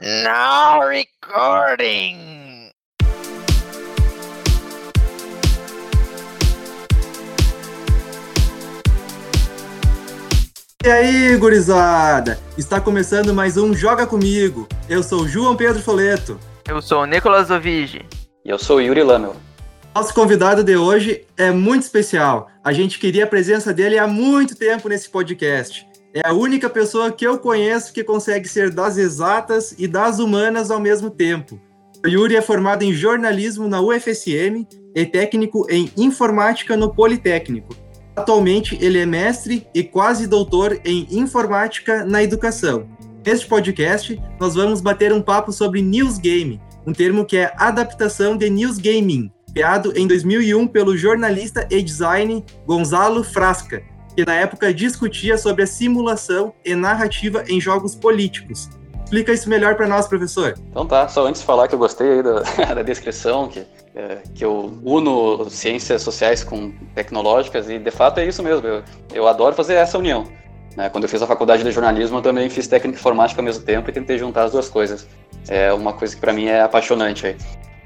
Now recording! E aí, gurizada? Está começando mais um Joga Comigo. Eu sou João Pedro Foleto. Eu sou o Nicolas Ovigi. E eu sou o Yuri Lamel. Nosso convidado de hoje é muito especial. A gente queria a presença dele há muito tempo nesse podcast. É a única pessoa que eu conheço que consegue ser das exatas e das humanas ao mesmo tempo. O Yuri é formado em jornalismo na UFSM e técnico em informática no Politécnico. Atualmente, ele é mestre e quase doutor em informática na educação. Neste podcast, nós vamos bater um papo sobre news game, um termo que é adaptação de news gaming, criado em 2001 pelo jornalista e design Gonzalo Frasca, que na época discutia sobre a simulação e narrativa em jogos políticos. Explica isso melhor para nós, professor. Então tá, só antes de falar que eu gostei da, da descrição, que, é, que eu uno ciências sociais com tecnológicas, e de fato é isso mesmo, eu, eu adoro fazer essa união. Né? Quando eu fiz a faculdade de jornalismo, eu também fiz técnica informática ao mesmo tempo e tentei juntar as duas coisas. É uma coisa que para mim é apaixonante aí.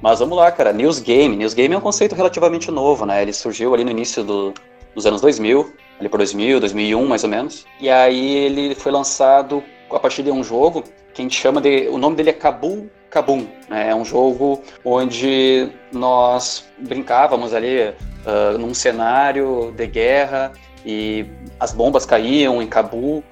Mas vamos lá, cara, News Game. News Game é um conceito relativamente novo, né? Ele surgiu ali no início do, dos anos 2000, ali por 2000, 2001 mais ou menos. E aí ele foi lançado a partir de um jogo que a gente chama de. O nome dele é Kabum Kabum. Né? É um jogo onde nós brincávamos ali uh, num cenário de guerra e as bombas caíam em Cabul.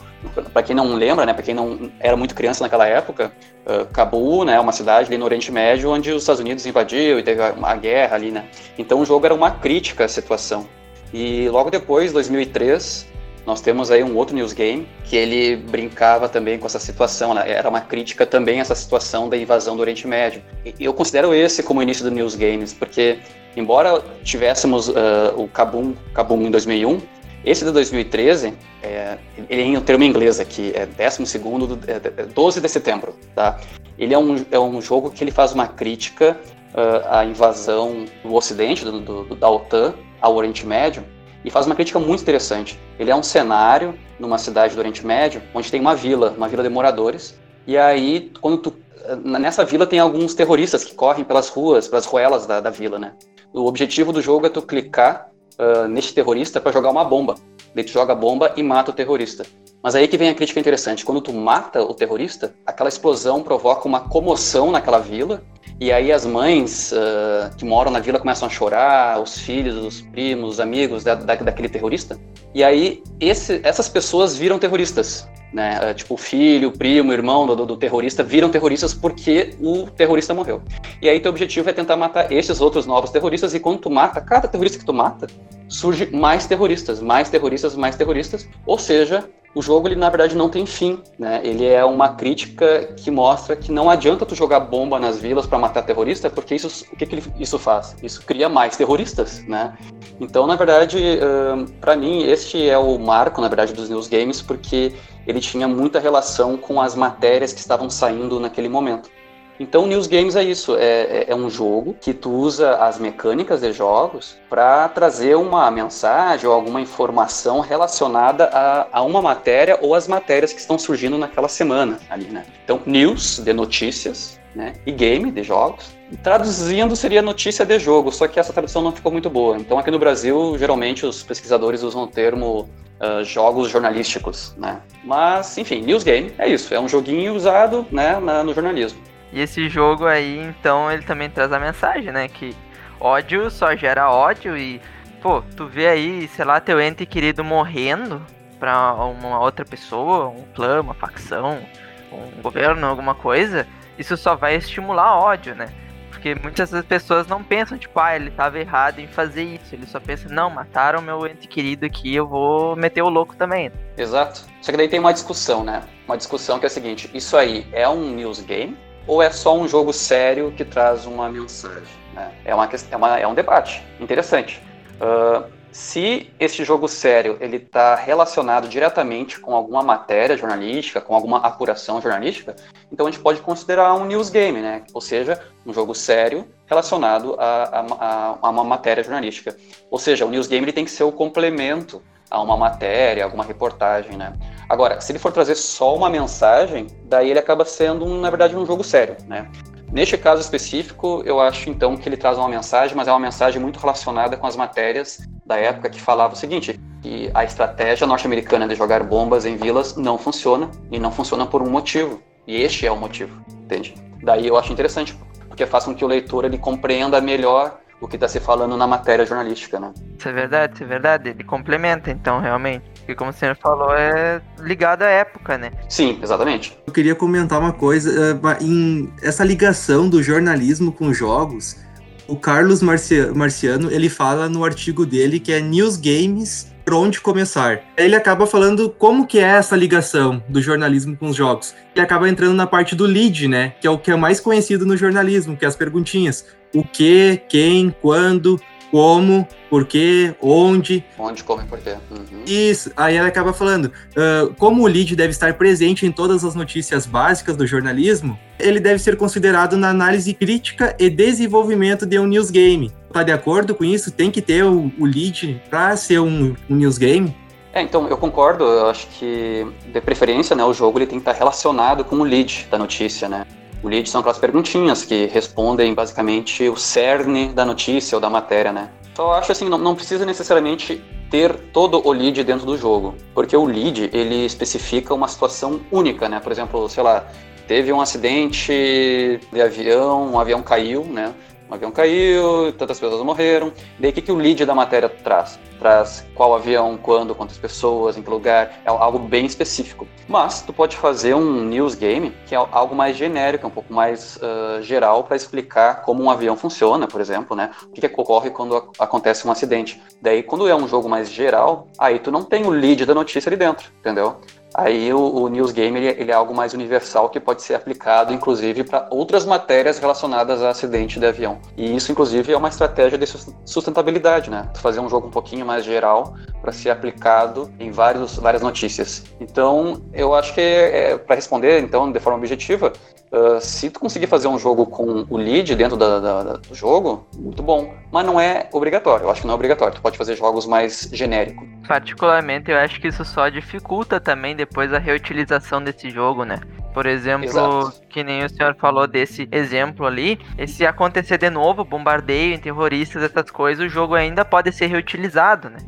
Para quem não lembra, né, para quem não era muito criança naquela época, uh, né, é uma cidade ali no Oriente Médio onde os Estados Unidos invadiu e teve a, a guerra ali, né? Então o jogo era uma crítica à situação. E logo depois, 2003, nós temos aí um outro news game que ele brincava também com essa situação, né? era uma crítica também a essa situação da invasão do Oriente Médio. E eu considero esse como o início do news games, porque embora tivéssemos uh, o Kabum, Kabum em 2001, esse de 2013, é, ele em um termo inglês aqui, é 12 do, é 12 de setembro, tá? Ele é um, é um jogo que ele faz uma crítica uh, à invasão do Ocidente, do, do, da OTAN, ao Oriente Médio e faz uma crítica muito interessante. Ele é um cenário numa cidade do Oriente Médio onde tem uma vila, uma vila de moradores. E aí, quando tu nessa vila tem alguns terroristas que correm pelas ruas, pelas ruelas da, da vila, né? O objetivo do jogo é tu clicar uh, neste terrorista para jogar uma bomba. Tu joga a bomba e mata o terrorista. Mas aí que vem a crítica interessante. Quando tu mata o terrorista, aquela explosão provoca uma comoção naquela vila e aí as mães uh, que moram na vila começam a chorar, os filhos, os primos, os amigos da, da, daquele terrorista. E aí esse, essas pessoas viram terroristas. Né? Uh, tipo, o filho, o primo, o irmão do, do, terrorista viram terroristas porque o terrorista morreu. E aí teu objetivo é tentar matar esses outros novos terroristas, e quando tu mata, cada terrorista que tu mata, surge mais terroristas, mais terroristas, mais terroristas. Ou seja, o jogo ele na verdade não tem fim, né? Ele é uma crítica que mostra que não adianta tu jogar bomba nas vilas para matar terrorista, porque isso o que, que isso faz? Isso cria mais terroristas, né? Então, na verdade, uh, para mim este é o marco, na verdade, dos news games, porque ele tinha muita relação com as matérias que estavam saindo naquele momento. Então, News Games é isso, é, é, é um jogo que tu usa as mecânicas de jogos para trazer uma mensagem ou alguma informação relacionada a, a, uma matéria ou as matérias que estão surgindo naquela semana ali, né? Então, News, de notícias, né? E Game, de jogos. Traduzindo seria notícia de jogo, só que essa tradução não ficou muito boa. Então, aqui no Brasil, geralmente os pesquisadores usam o termo Uh, jogos jornalísticos, né? Mas, enfim, news game é isso, é um joguinho usado, né, na, no jornalismo. E esse jogo aí, então, ele também traz a mensagem, né? Que ódio só gera ódio e, pô, tu vê aí, sei lá, teu ente querido morrendo pra uma outra pessoa, um clã, uma facção, um governo, alguma coisa, isso só vai estimular ódio, né? Porque muitas das pessoas não pensam, tipo, ah, ele tava errado em fazer isso. Ele só pensa, não, mataram meu ente querido aqui, eu vou meter o louco também. Exato. Só que daí tem uma discussão, né? Uma discussão que é a seguinte: isso aí é um news game ou é só um jogo sério que traz uma mensagem? Né? É, uma, é, uma, é um debate interessante. Uh, se esse jogo sério ele está relacionado diretamente com alguma matéria jornalística, com alguma apuração jornalística, então a gente pode considerar um news game, né? Ou seja, um jogo sério relacionado a, a, a uma matéria jornalística. Ou seja, o news game ele tem que ser o complemento a uma matéria, alguma reportagem, né? Agora, se ele for trazer só uma mensagem, daí ele acaba sendo, na verdade, um jogo sério, né? Neste caso específico, eu acho então que ele traz uma mensagem, mas é uma mensagem muito relacionada com as matérias da época que falava o seguinte: que a estratégia norte-americana de jogar bombas em vilas não funciona e não funciona por um motivo. E este é o motivo, entende? Daí eu acho interessante, porque faz com que o leitor ele compreenda melhor o que está se falando na matéria jornalística, né? Isso é verdade, isso é verdade. Ele complementa, então, realmente. Porque, como o senhor falou, é ligado à época, né? Sim, exatamente. Eu queria comentar uma coisa. Eh, em essa ligação do jornalismo com jogos, o Carlos Marciano, ele fala no artigo dele que é News Games por onde começar. Ele acaba falando como que é essa ligação do jornalismo com os jogos. Ele acaba entrando na parte do lead, né? Que é o que é mais conhecido no jornalismo, que é as perguntinhas o que, quem, quando, como, por quê, onde. Onde, como e por quê. Uhum. Isso. Aí ela acaba falando, uh, como o lead deve estar presente em todas as notícias básicas do jornalismo, ele deve ser considerado na análise crítica e desenvolvimento de um news game. Tá de acordo com isso? Tem que ter o, o lead para ser um, um news game? É, então, eu concordo, eu acho que, de preferência, né, o jogo ele tem que estar relacionado com o lead da notícia, né? O lead são aquelas perguntinhas que respondem basicamente o cerne da notícia ou da matéria, né? Só acho assim, não, não precisa necessariamente ter todo o lead dentro do jogo, porque o lead ele especifica uma situação única, né? Por exemplo, sei lá, teve um acidente de avião, um avião caiu, né? Um avião caiu, tantas pessoas morreram. Daí o que, que o lead da matéria traz? Traz qual avião, quando, quantas pessoas, em que lugar, é algo bem específico. Mas tu pode fazer um news game que é algo mais genérico, um pouco mais uh, geral para explicar como um avião funciona, por exemplo, né? O que, que ocorre quando acontece um acidente. Daí quando é um jogo mais geral, aí tu não tem o lead da notícia ali dentro, entendeu? Aí o, o News Game ele, ele, é algo mais universal que pode ser aplicado, inclusive, para outras matérias relacionadas a acidente de avião. E isso, inclusive, é uma estratégia de sustentabilidade, né? fazer um jogo um pouquinho mais geral para ser aplicado em vários, várias notícias. Então, eu acho que, é, para responder, então, de forma objetiva, uh, se tu conseguir fazer um jogo com o lead dentro da, da, da, do jogo, muito bom. Mas não é obrigatório, eu acho que não é obrigatório. Tu pode fazer jogos mais genéricos. Particularmente, eu acho que isso só dificulta também depois a reutilização desse jogo, né? Por exemplo, Exato. que nem o senhor falou desse exemplo ali, se acontecer de novo, bombardeio em terroristas, essas coisas, o jogo ainda pode ser reutilizado, né?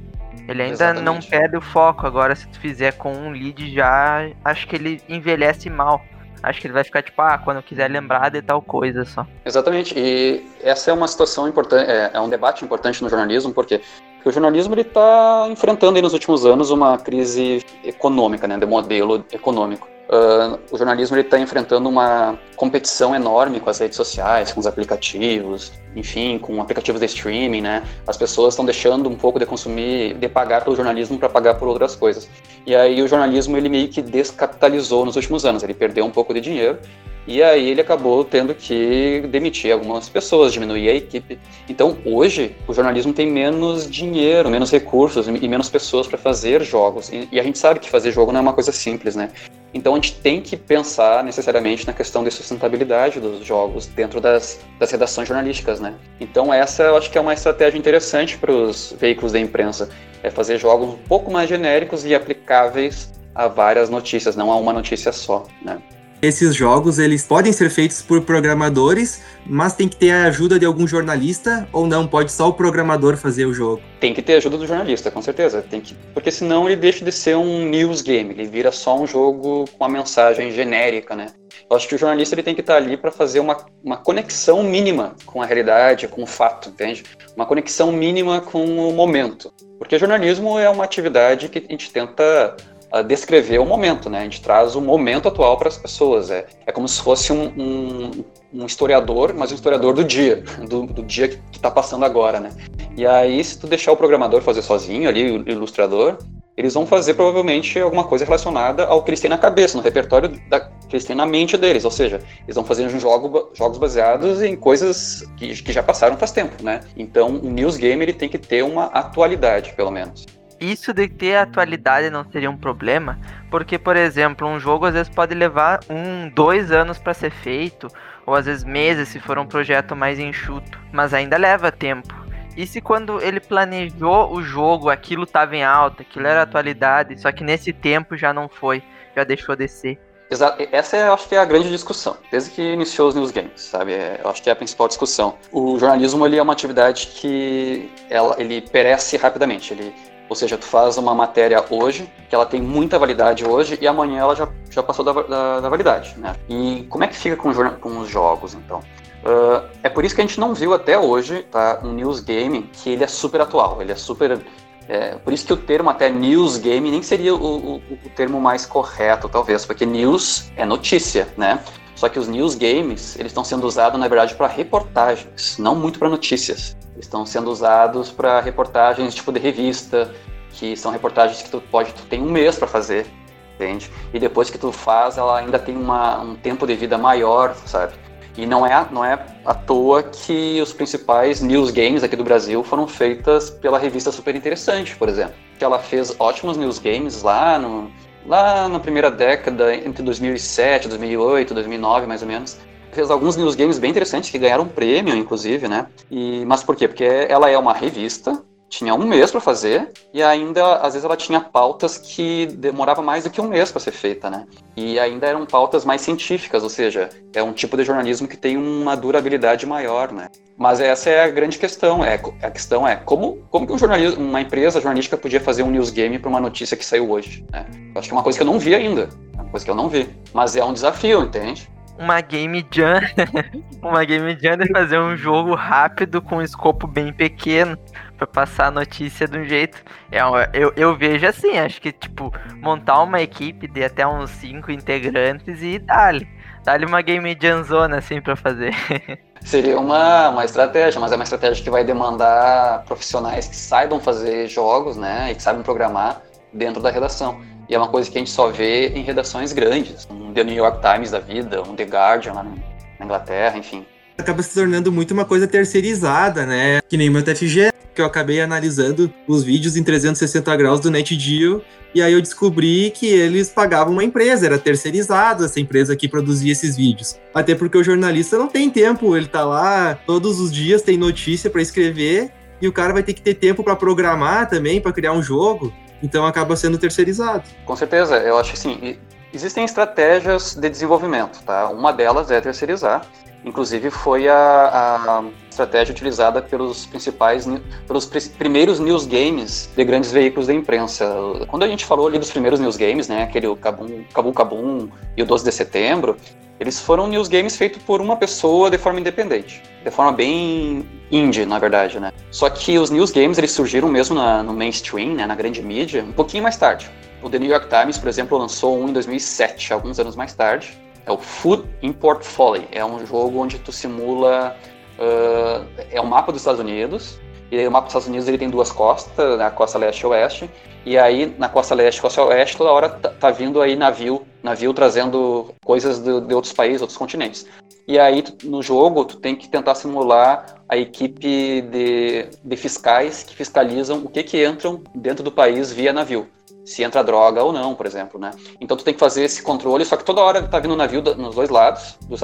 Ele ainda Exatamente. não perde o foco. Agora, se tu fizer com um lead já, acho que ele envelhece mal. Acho que ele vai ficar tipo, ah, quando quiser lembrar de tal coisa só. Exatamente. E essa é uma situação importante, é, é um debate importante no jornalismo, porque porque o jornalismo está enfrentando aí nos últimos anos uma crise econômica, né, de modelo econômico. Uh, o jornalismo está enfrentando uma competição enorme com as redes sociais, com os aplicativos, enfim, com aplicativos de streaming, né? As pessoas estão deixando um pouco de consumir, de pagar pelo jornalismo para pagar por outras coisas. E aí o jornalismo ele meio que descapitalizou nos últimos anos, ele perdeu um pouco de dinheiro e aí ele acabou tendo que demitir algumas pessoas, diminuir a equipe. Então hoje o jornalismo tem menos dinheiro, menos recursos e menos pessoas para fazer jogos. E, a gente sabe que fazer jogo não é uma coisa simples, né? Então a gente tem que pensar necessariamente na questão de sustentabilidade dos jogos dentro das, das redações jornalísticas, né? Então essa eu acho que é uma estratégia interessante para os veículos da imprensa, é fazer jogos um pouco mais genéricos e aplicáveis a várias notícias, não a uma notícia só, né? Esses jogos eles podem ser feitos por programadores, mas tem que ter a ajuda de algum jornalista ou não? Pode só o programador fazer o jogo? Tem que ter a ajuda do jornalista, com certeza. Tem que, porque senão ele deixa de ser um news game, ele vira só um jogo com uma mensagem genérica, né? Eu acho que o jornalista ele tem que estar ali para fazer uma, uma conexão mínima com a realidade, com o fato, entende? Uma conexão mínima com o momento. Porque jornalismo é uma atividade que a gente tenta uh, descrever o momento, né? A gente traz o momento atual para as pessoas. É, é como se fosse um, um, um historiador, mas um historiador do dia, do, do dia que está passando agora, né? E aí, se tu deixar o programador fazer sozinho ali, o ilustrador, eles vão fazer provavelmente alguma coisa relacionada ao que eles têm na cabeça, no repertório da, que eles têm na mente deles. Ou seja, eles vão fazer um jogo, jogos baseados em coisas que, que já passaram faz tempo, né? Então, o news game ele tem que ter uma atualidade, pelo menos isso de ter atualidade não seria um problema, porque, por exemplo, um jogo às vezes pode levar um, dois anos para ser feito, ou às vezes meses se for um projeto mais enxuto, mas ainda leva tempo. E se quando ele planejou o jogo, aquilo tava em alta, aquilo era atualidade, só que nesse tempo já não foi, já deixou de ser. Exato. Essa é, acho que é a grande discussão, desde que iniciou os news games, sabe? É, eu acho que é a principal discussão. O jornalismo ele é uma atividade que ela, ele perece rapidamente. Ele, ou seja, tu faz uma matéria hoje, que ela tem muita validade hoje, e amanhã ela já, já passou da, da, da validade, né? E como é que fica com, com os jogos, então? Uh, é por isso que a gente não viu até hoje tá, um news game que ele é super atual, ele é super é, por isso que o termo até news game nem seria o, o, o, termo mais correto, talvez, porque news é notícia, né? Só que os news games, eles estão sendo usados, na verdade, para reportagens, não muito para notícias. Estão sendo usados para reportagens tipo de revista, que são reportagens que tu pode, tu tem um mês para fazer, entende? E depois que tu faz, ela ainda tem uma, um tempo de vida maior, sabe? E não é, não é à toa que os principais news games aqui do Brasil foram feitas pela revista Super Interessante, por exemplo. Que ela fez ótimos news games lá, no, lá na primeira década, entre 2007, 2008, 2009, mais ou menos. Fez alguns news games bem interessantes que ganharam prêmio, inclusive, né? E, mas por quê? Porque ela é uma revista tinha um mês para fazer e ainda às vezes ela tinha pautas que demorava mais do que um mês para ser feita, né? E ainda eram pautas mais científicas, ou seja, é um tipo de jornalismo que tem uma durabilidade maior, né? Mas essa é a grande questão, é a questão é como como que um jornalismo, uma empresa jornalística podia fazer um news game para uma notícia que saiu hoje, né? Eu acho que é uma coisa que eu não vi ainda, é uma coisa que eu não vi, mas é um desafio, entende? Uma game jam, uma game jam de fazer um jogo rápido com um escopo bem pequeno para passar a notícia de um jeito. É, eu, eu vejo assim, acho que tipo montar uma equipe de até uns cinco integrantes e dá-lhe, dá-lhe uma game jam zona assim para fazer. Seria uma, uma estratégia, mas é uma estratégia que vai demandar profissionais que saibam fazer jogos, né, e que saibam programar dentro da redação. E é uma coisa que a gente só vê em redações grandes, um The New York Times da vida, um The Guardian lá na Inglaterra, enfim. Acaba se tornando muito uma coisa terceirizada, né? Que nem meu TFG, que eu acabei analisando os vídeos em 360 graus do NetGeo, e aí eu descobri que eles pagavam uma empresa, era terceirizado essa empresa que produzia esses vídeos. Até porque o jornalista não tem tempo, ele tá lá todos os dias, tem notícia para escrever, e o cara vai ter que ter tempo para programar também, para criar um jogo. Então acaba sendo terceirizado. Com certeza, eu acho assim, existem estratégias de desenvolvimento, tá? Uma delas é terceirizar. Inclusive foi a, a estratégia utilizada pelos principais, pelos primeiros news games de grandes veículos da imprensa. Quando a gente falou ali dos primeiros news games, né, aquele Kabum, Kabum Kabum e o 12 de setembro, eles foram news games feitos por uma pessoa de forma independente, de forma bem indie, na verdade, né? Só que os news games eles surgiram mesmo na, no mainstream, né, na grande mídia, um pouquinho mais tarde. O The New York Times, por exemplo, lançou um em 2007, alguns anos mais tarde. É o Food Import Folly. É um jogo onde tu simula uh, é um mapa dos Estados Unidos. E aí, o mapa dos Estados Unidos ele tem duas costas, né, a costa leste e oeste. E aí, na costa leste e costa oeste, toda hora tá, tá, vindo aí navio, navio trazendo coisas de, de outros países, outros continentes. E aí, no jogo, tu tem que tentar simular a equipe de, de fiscais que fiscalizam o que que entram dentro do país via navio se entra droga ou não, por exemplo, né? Então tu tem que fazer esse controle, só que toda hora tá vindo um navio nos dois lados, dos,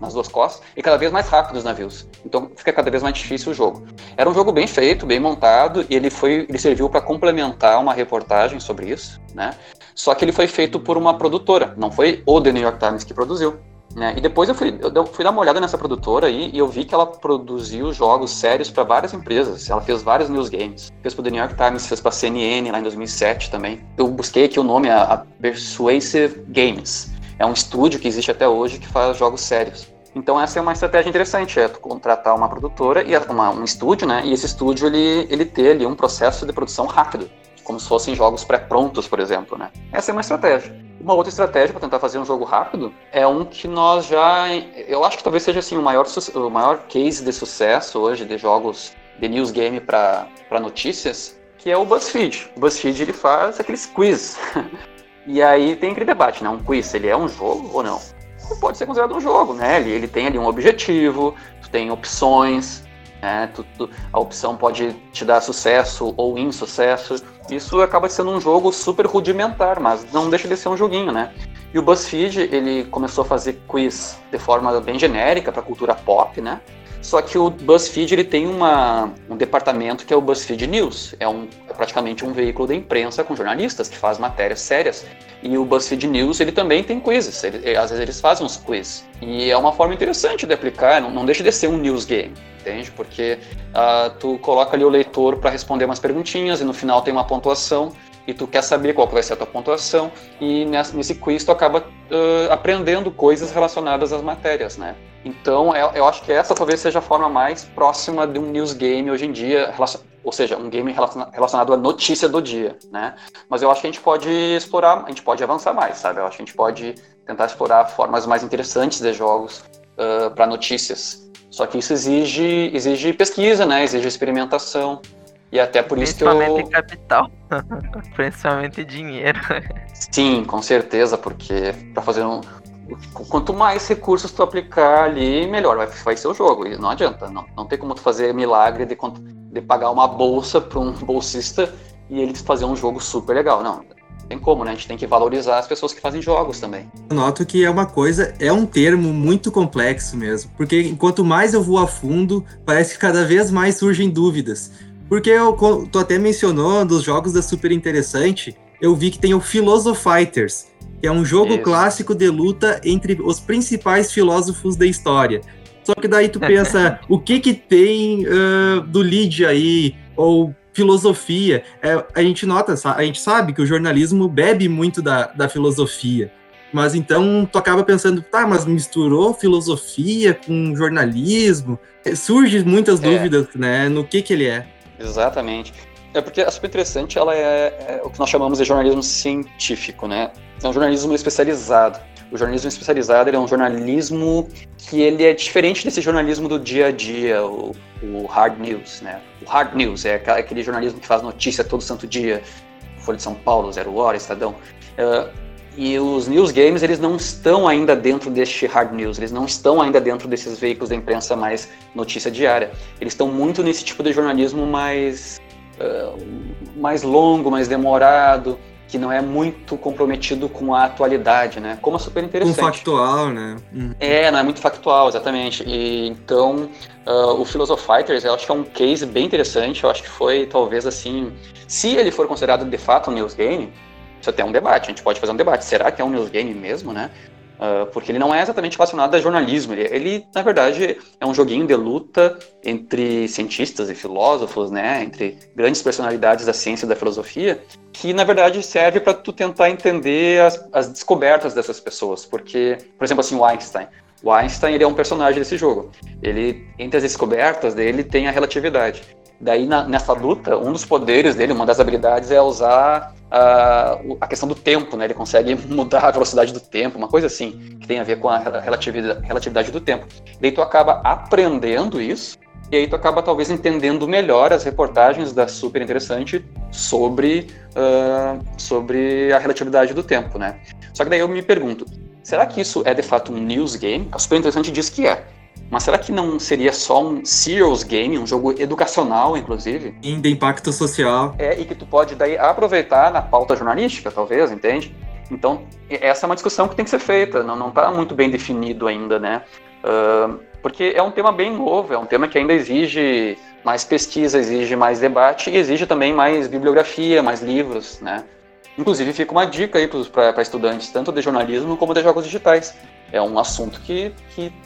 nas duas costas, e cada vez mais rápido os navios. Então fica cada vez mais difícil o jogo. Era um jogo bem feito, bem montado, e ele foi, ele serviu para complementar uma reportagem sobre isso, né? Só que ele foi feito por uma produtora, não foi o The New York Times que produziu. Né? E depois eu fui, eu fui dar uma olhada nessa produtora aí e eu vi que ela produziu jogos sérios para várias empresas. Ela fez vários news games. Fez para o New York Times, fez para a CNN lá em 2007 também. Eu busquei aqui o nome, a, a Persuasive Games. É um estúdio que existe até hoje que faz jogos sérios. Então essa é uma estratégia interessante, é contratar uma produtora e uma, um estúdio, né? E esse estúdio ele, ele ter ali um processo de produção rápido, como se fossem jogos pré-prontos, por exemplo, né? Essa é uma estratégia. Uma outra estratégia para tentar fazer um jogo rápido é um que nós já. Eu acho que talvez seja assim, o, maior, o maior case de sucesso hoje de jogos de news game para notícias, que é o BuzzFeed. O BuzzFeed ele faz aqueles quiz. e aí tem aquele debate, né? Um quiz, ele é um jogo ou não? Pode ser considerado um jogo, né? Ele, ele tem ali um objetivo, tu tem opções, né? Tu, tu, a opção pode te dar sucesso ou insucesso. Isso acaba sendo um jogo super rudimentar, mas não deixa de ser um joguinho, né? E o BuzzFeed, ele começou a fazer quiz de forma bem genérica para cultura pop, né? Só que o BuzzFeed ele tem uma, um departamento que é o BuzzFeed News. É, um, é praticamente um veículo da imprensa com jornalistas que faz matérias sérias. E o BuzzFeed News ele também tem quizzes. Ele, às vezes eles fazem uns quizzes. E é uma forma interessante de aplicar. Não, não deixa de ser um news game, entende? Porque uh, tu coloca ali o leitor para responder umas perguntinhas e no final tem uma pontuação e tu quer saber qual vai ser a tua pontuação e nesse quiz tu acaba uh, aprendendo coisas relacionadas às matérias, né? Então eu, eu, acho que essa talvez seja a forma mais próxima de um news game hoje em dia, ou seja, um game relacionado à notícia do dia, né? Mas eu acho que a gente pode explorar, a gente pode avançar mais, sabe? Eu acho que a gente pode tentar explorar formas mais interessantes de jogos uh, para notícias. Só que isso exige, exige pesquisa, né? Exige experimentação. E até por isso que eu. Principalmente capital. Principalmente dinheiro. Sim, com certeza, porque para fazer um. Quanto mais recursos tu aplicar ali, melhor vai, vai ser o jogo. E não adianta, não, não tem como tu fazer milagre de, de pagar uma bolsa para um bolsista e ele fazer um jogo super legal. Não, tem como, né? A gente tem que valorizar as pessoas que fazem jogos também. Eu noto que é uma coisa, é um termo muito complexo mesmo, porque enquanto mais eu vou a fundo, parece que cada vez mais surgem dúvidas. Porque eu, tu até mencionou dos jogos da Super Interessante, eu vi que tem o Philosophiters, que é um jogo Isso. clássico de luta entre os principais filósofos da história. Só que daí tu pensa, o que que tem uh, do lead aí, ou filosofia? É, a gente nota, a gente sabe que o jornalismo bebe muito da, da filosofia. Mas então tu acaba pensando, tá, mas misturou filosofia com jornalismo? Surge muitas é. dúvidas, né, no que que ele é. Exatamente. É porque a Super Interessante ela é, é, o que nós chamamos de jornalismo científico, né? É um jornalismo especializado. O jornalismo especializado é um jornalismo que ele é diferente desse jornalismo do dia a dia, o, o hard news, né? O hard news é aquele jornalismo que faz notícia todo santo dia, Folha de São Paulo, Zero Hora, Estadão. Uh, e os news games, eles não estão ainda dentro deste hard news, eles não estão ainda dentro desses veículos da imprensa mais notícia diária. Eles estão muito nesse tipo de jornalismo mais, uh, mais longo, mais demorado, que não é muito comprometido com a atualidade, né? Como é super interessante. Com factual, né? Uhum. É, não é muito factual, exatamente. E, então, uh, o Philosophiters, eu acho que é um case bem interessante. Eu acho que foi, talvez, assim... Se ele for considerado, de fato, um news game, isso até é um debate, a gente pode fazer um debate. Será que é um news game mesmo, né? Uh, porque ele não é exatamente relacionado a jornalismo. Ele, ele, na verdade, é um joguinho de luta entre cientistas e filósofos, né? Entre grandes personalidades da ciência e da filosofia, que, na verdade, serve para tu tentar entender as, as, descobertas dessas pessoas. Porque, por exemplo, assim, o Einstein. O Einstein ele é um personagem desse jogo. Ele, entre as descobertas dele, tem a relatividade. Daí, na, nessa luta, um dos poderes dele, uma das habilidades é usar a, a questão do tempo, né? Ele consegue mudar a velocidade do tempo, uma coisa assim, que tem a ver com a relatividade, relatividade do tempo. Daí tu acaba aprendendo isso, e aí tu acaba talvez entendendo melhor as reportagens da Super Interessante sobre, uh, sobre a relatividade do tempo, né? Só que daí eu me pergunto, será que isso é de fato um news game? A Super Interessante diz que é. Mas será que não seria só um serious game, um jogo educacional, inclusive? Sim, de impacto social. É, e que tu pode daí aproveitar na pauta jornalística, talvez, entende? Então, essa é uma discussão que tem que ser feita, não está muito bem definido ainda, né? Uh, porque é um tema bem novo, é um tema que ainda exige mais pesquisa, exige mais debate e exige também mais bibliografia, mais livros, né? Inclusive, fica uma dica aí para estudantes, tanto de jornalismo como de jogos digitais é um assunto que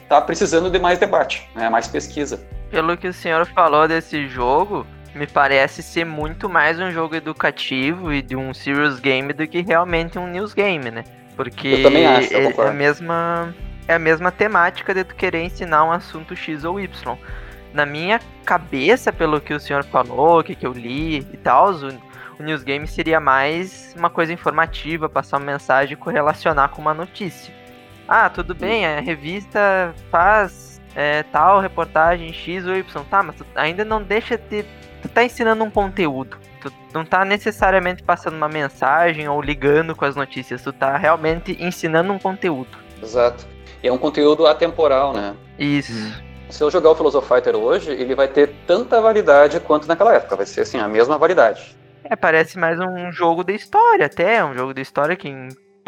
está precisando de mais debate, né, mais pesquisa. Pelo que o senhor falou desse jogo, me parece ser muito mais um jogo educativo e de um serious game do que realmente um news game, né? Porque eu também acho, eu é, a mesma é a mesma temática de tu querer ensinar um assunto X ou Y. Na minha cabeça, pelo que o senhor falou, que, que eu li e tal, o, o news game seria mais uma coisa informativa, passar uma mensagem e correlacionar com uma notícia. Ah, tudo bem, a revista faz é, tal reportagem X ou Y. Tá, mas tu ainda não deixa de. Tu tá ensinando um conteúdo. Tu não tá necessariamente passando uma mensagem ou ligando com as notícias. Tu tá realmente ensinando um conteúdo. Exato. E é um conteúdo atemporal, né? Isso. Hum. Se eu jogar o Philosophizer hoje, ele vai ter tanta validade quanto naquela época. Vai ser assim, a mesma validade. É, parece mais um jogo de história até. Um jogo de história que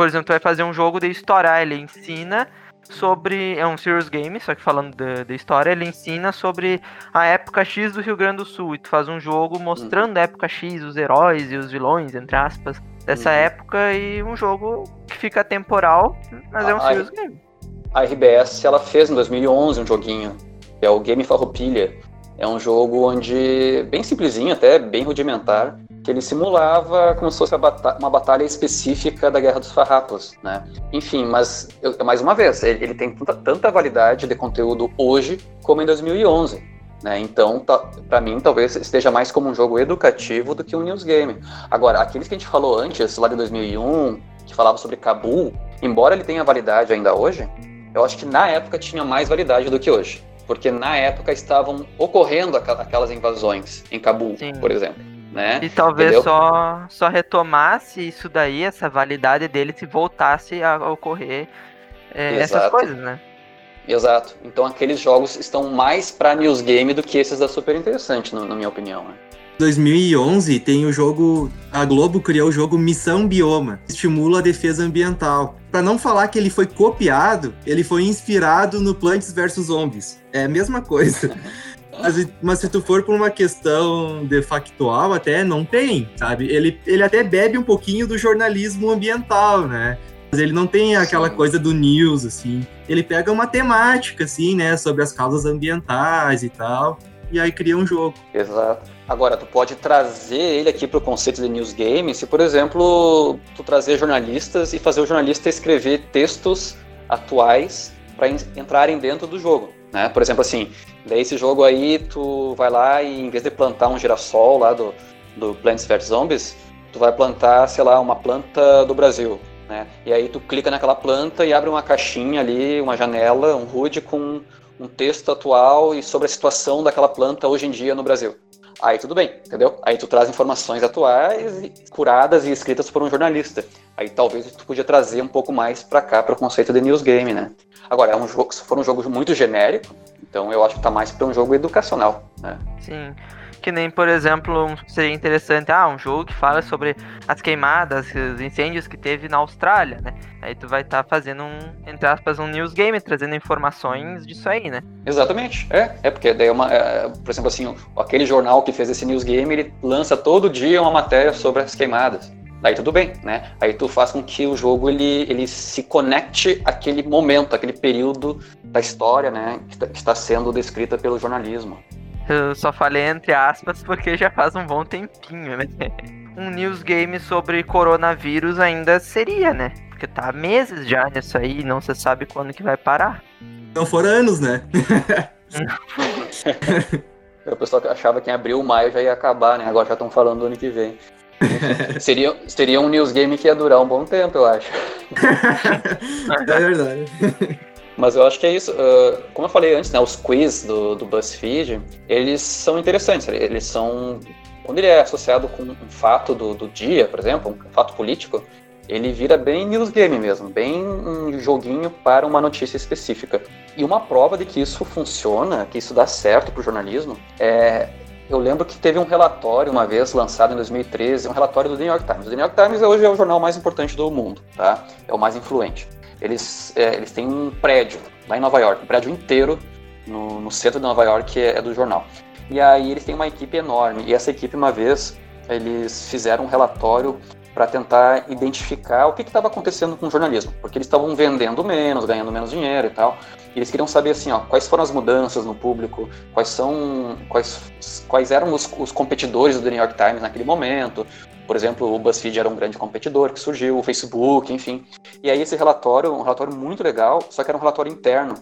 por exemplo, tu vai fazer um jogo de estourar, ele ensina sobre. É um serious game, só que falando da, história, ele ensina sobre a época X do Rio Grande do Sul. E tu faz um jogo mostrando uhum. a época X, os heróis e os vilões, entre aspas, dessa uhum. época, e um jogo que fica temporal, mas é um serious game. A RBS ela fez em 2011 um joguinho, que é o Game Farroupilha. É um jogo onde, bem simplesinho, até bem rudimentar, que ele simulava como se fosse uma batalha específica da Guerra dos Farrapos, né? Enfim, mas, eu, mais uma vez, ele, ele tem tanta, tanta, validade de conteúdo hoje como em 2011, né? Então, tá, para mim, talvez esteja mais como um jogo educativo do que um news game. Agora, aqueles que a gente falou antes, lá de 2001, que falava sobre Cabul, embora ele tenha validade ainda hoje, eu acho que na época tinha mais validade do que hoje. Porque na época estavam ocorrendo aquelas invasões em Cabul, Sim. por exemplo né? E talvez só, só retomasse isso daí, essa validade dele, se voltasse a ocorrer é, essas coisas, né? Exato. Então aqueles jogos estão mais para news game do que esses da Super Interessante, no, na minha opinião. Né? 2011 tem o jogo. A Globo criou o jogo Missão Bioma, que estimula a defesa ambiental. Para não falar que ele foi copiado, ele foi inspirado no Plants vs Zombies. É a mesma coisa. Mas, mas, se tu for por uma questão de factual, até não tem, sabe? Ele, ele até bebe um pouquinho do jornalismo ambiental, né? Mas ele não tem aquela Sim. coisa do news, assim. Ele pega uma temática, assim, né? Sobre as causas ambientais e tal. E aí cria um jogo. Exato. Agora, tu pode trazer ele aqui para o conceito de news game, se, por exemplo, tu trazer jornalistas e fazer o jornalista escrever textos atuais para entrarem dentro do jogo. Né? Por exemplo, assim, daí esse jogo aí, tu vai lá e em vez de plantar um girassol lá do, do Plants vs Zombies, tu vai plantar, sei lá, uma planta do Brasil. Né? E aí tu clica naquela planta e abre uma caixinha ali, uma janela, um HUD com um texto atual e sobre a situação daquela planta hoje em dia no Brasil. Aí tudo bem, entendeu? Aí tu traz informações atuais, curadas e escritas por um jornalista. Aí talvez tu podia trazer um pouco mais para cá para o conceito de news game, né? Agora, é um jogo, se for um jogo muito genérico, então eu acho que tá mais para um jogo educacional, né? Sim. Que nem, por exemplo, seria interessante, ah, um jogo que fala sobre as queimadas, os incêndios que teve na Austrália, né? Aí tu vai estar tá fazendo um, entre aspas, um news game, trazendo informações disso aí, né? Exatamente. É, é porque daí é uma, é, por exemplo, assim, aquele jornal que fez esse news game, ele lança todo dia uma matéria sobre as queimadas. Daí tudo bem, né? Aí tu faz com que o jogo ele, ele se conecte àquele momento, àquele período da história, né? Que, tá, que está sendo descrita pelo jornalismo. Eu só falei entre aspas porque já faz um bom tempinho, né? Um news game sobre coronavírus ainda seria, né? Porque tá há meses já nisso aí, não se sabe quando que vai parar. Não foram anos, né? o pessoal achava que em abril, maio já ia acabar, né? Agora já estão falando do ano que vem. seria, seria um news game que ia durar um bom tempo, eu acho. é verdade. Mas eu acho que é isso. Uh, como eu falei antes, né, os quiz do, do BuzzFeed, eles são interessantes. Eles são. Quando ele é associado com um fato do, do dia, por exemplo, um fato político, ele vira bem news game mesmo, bem um joguinho para uma notícia específica. E uma prova de que isso funciona, que isso dá certo para o jornalismo, é eu lembro que teve um relatório uma vez lançado em 2013, um relatório do The New York Times. O The New York Times hoje é o jornal mais importante do mundo, tá? É o mais influente. Eles, é, eles têm um prédio lá em Nova York, um prédio inteiro no, no centro de Nova York é, é do jornal. E aí eles têm uma equipe enorme. E essa equipe, uma vez, eles fizeram um relatório para tentar identificar o que estava acontecendo com o jornalismo, porque eles estavam vendendo menos, ganhando menos dinheiro e tal. E eles queriam saber assim, ó, quais foram as mudanças no público, quais são, quais, quais eram os, os competidores do The New York Times naquele momento. Por exemplo, o BuzzFeed era um grande competidor que surgiu, o Facebook, enfim. E aí esse relatório, um relatório muito legal, só que era um relatório interno.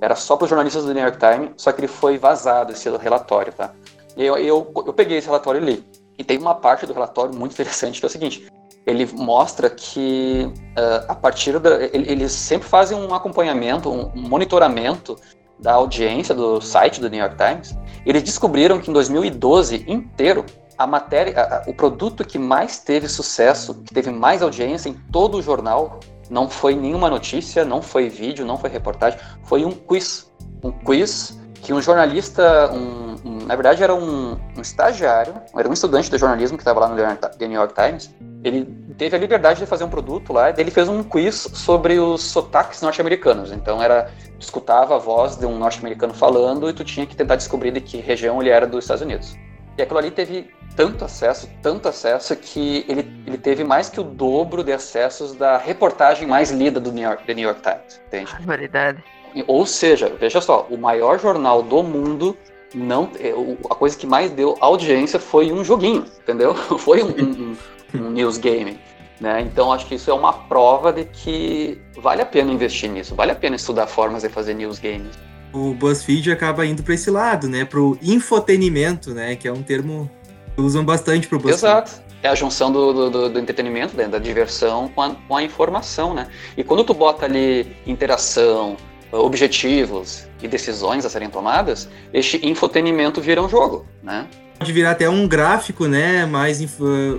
Era só para os jornalistas do New York Times, só que ele foi vazado esse relatório, tá? E eu, eu, eu peguei esse relatório e li. E tem uma parte do relatório muito interessante que é o seguinte: ele mostra que uh, a partir da, eles sempre fazem um acompanhamento, um monitoramento da audiência do site do New York Times. Eles descobriram que em 2012 inteiro a matéria, a, o produto que mais teve sucesso, que teve mais audiência em todo o jornal, não foi nenhuma notícia, não foi vídeo, não foi reportagem, foi um quiz, um quiz que um jornalista, um, um, na verdade era um, um, estagiário, era um estudante de jornalismo que estava lá no New York Times, ele teve a liberdade de fazer um produto lá, ele fez um quiz sobre os sotaques norte-americanos. Então era, tu escutava a voz de um norte-americano falando e tu tinha que tentar descobrir de que região ele era dos Estados Unidos. E aquilo ali teve tanto acesso, tanto acesso que ele, ele teve mais que o dobro de acessos da reportagem mais lida do New York, The New York Times, entende? Barbaridade. Ou seja, veja só, o maior jornal do mundo não é, a coisa que mais deu audiência foi um joguinho, entendeu? Foi um, um, um news game. Né? Então acho que isso é uma prova de que vale a pena investir nisso, vale a pena estudar formas de fazer news games. O BuzzFeed acaba indo para esse lado, né? Para o infotenimento, né? Que é um termo que usam bastante para o BuzzFeed. Exato. É a junção do, do, do entretenimento, né? da diversão com a, com a informação, né? E quando tu bota ali interação, objetivos e decisões a serem tomadas, este infotenimento vira um jogo, né? Pode virar até um gráfico, né? Mais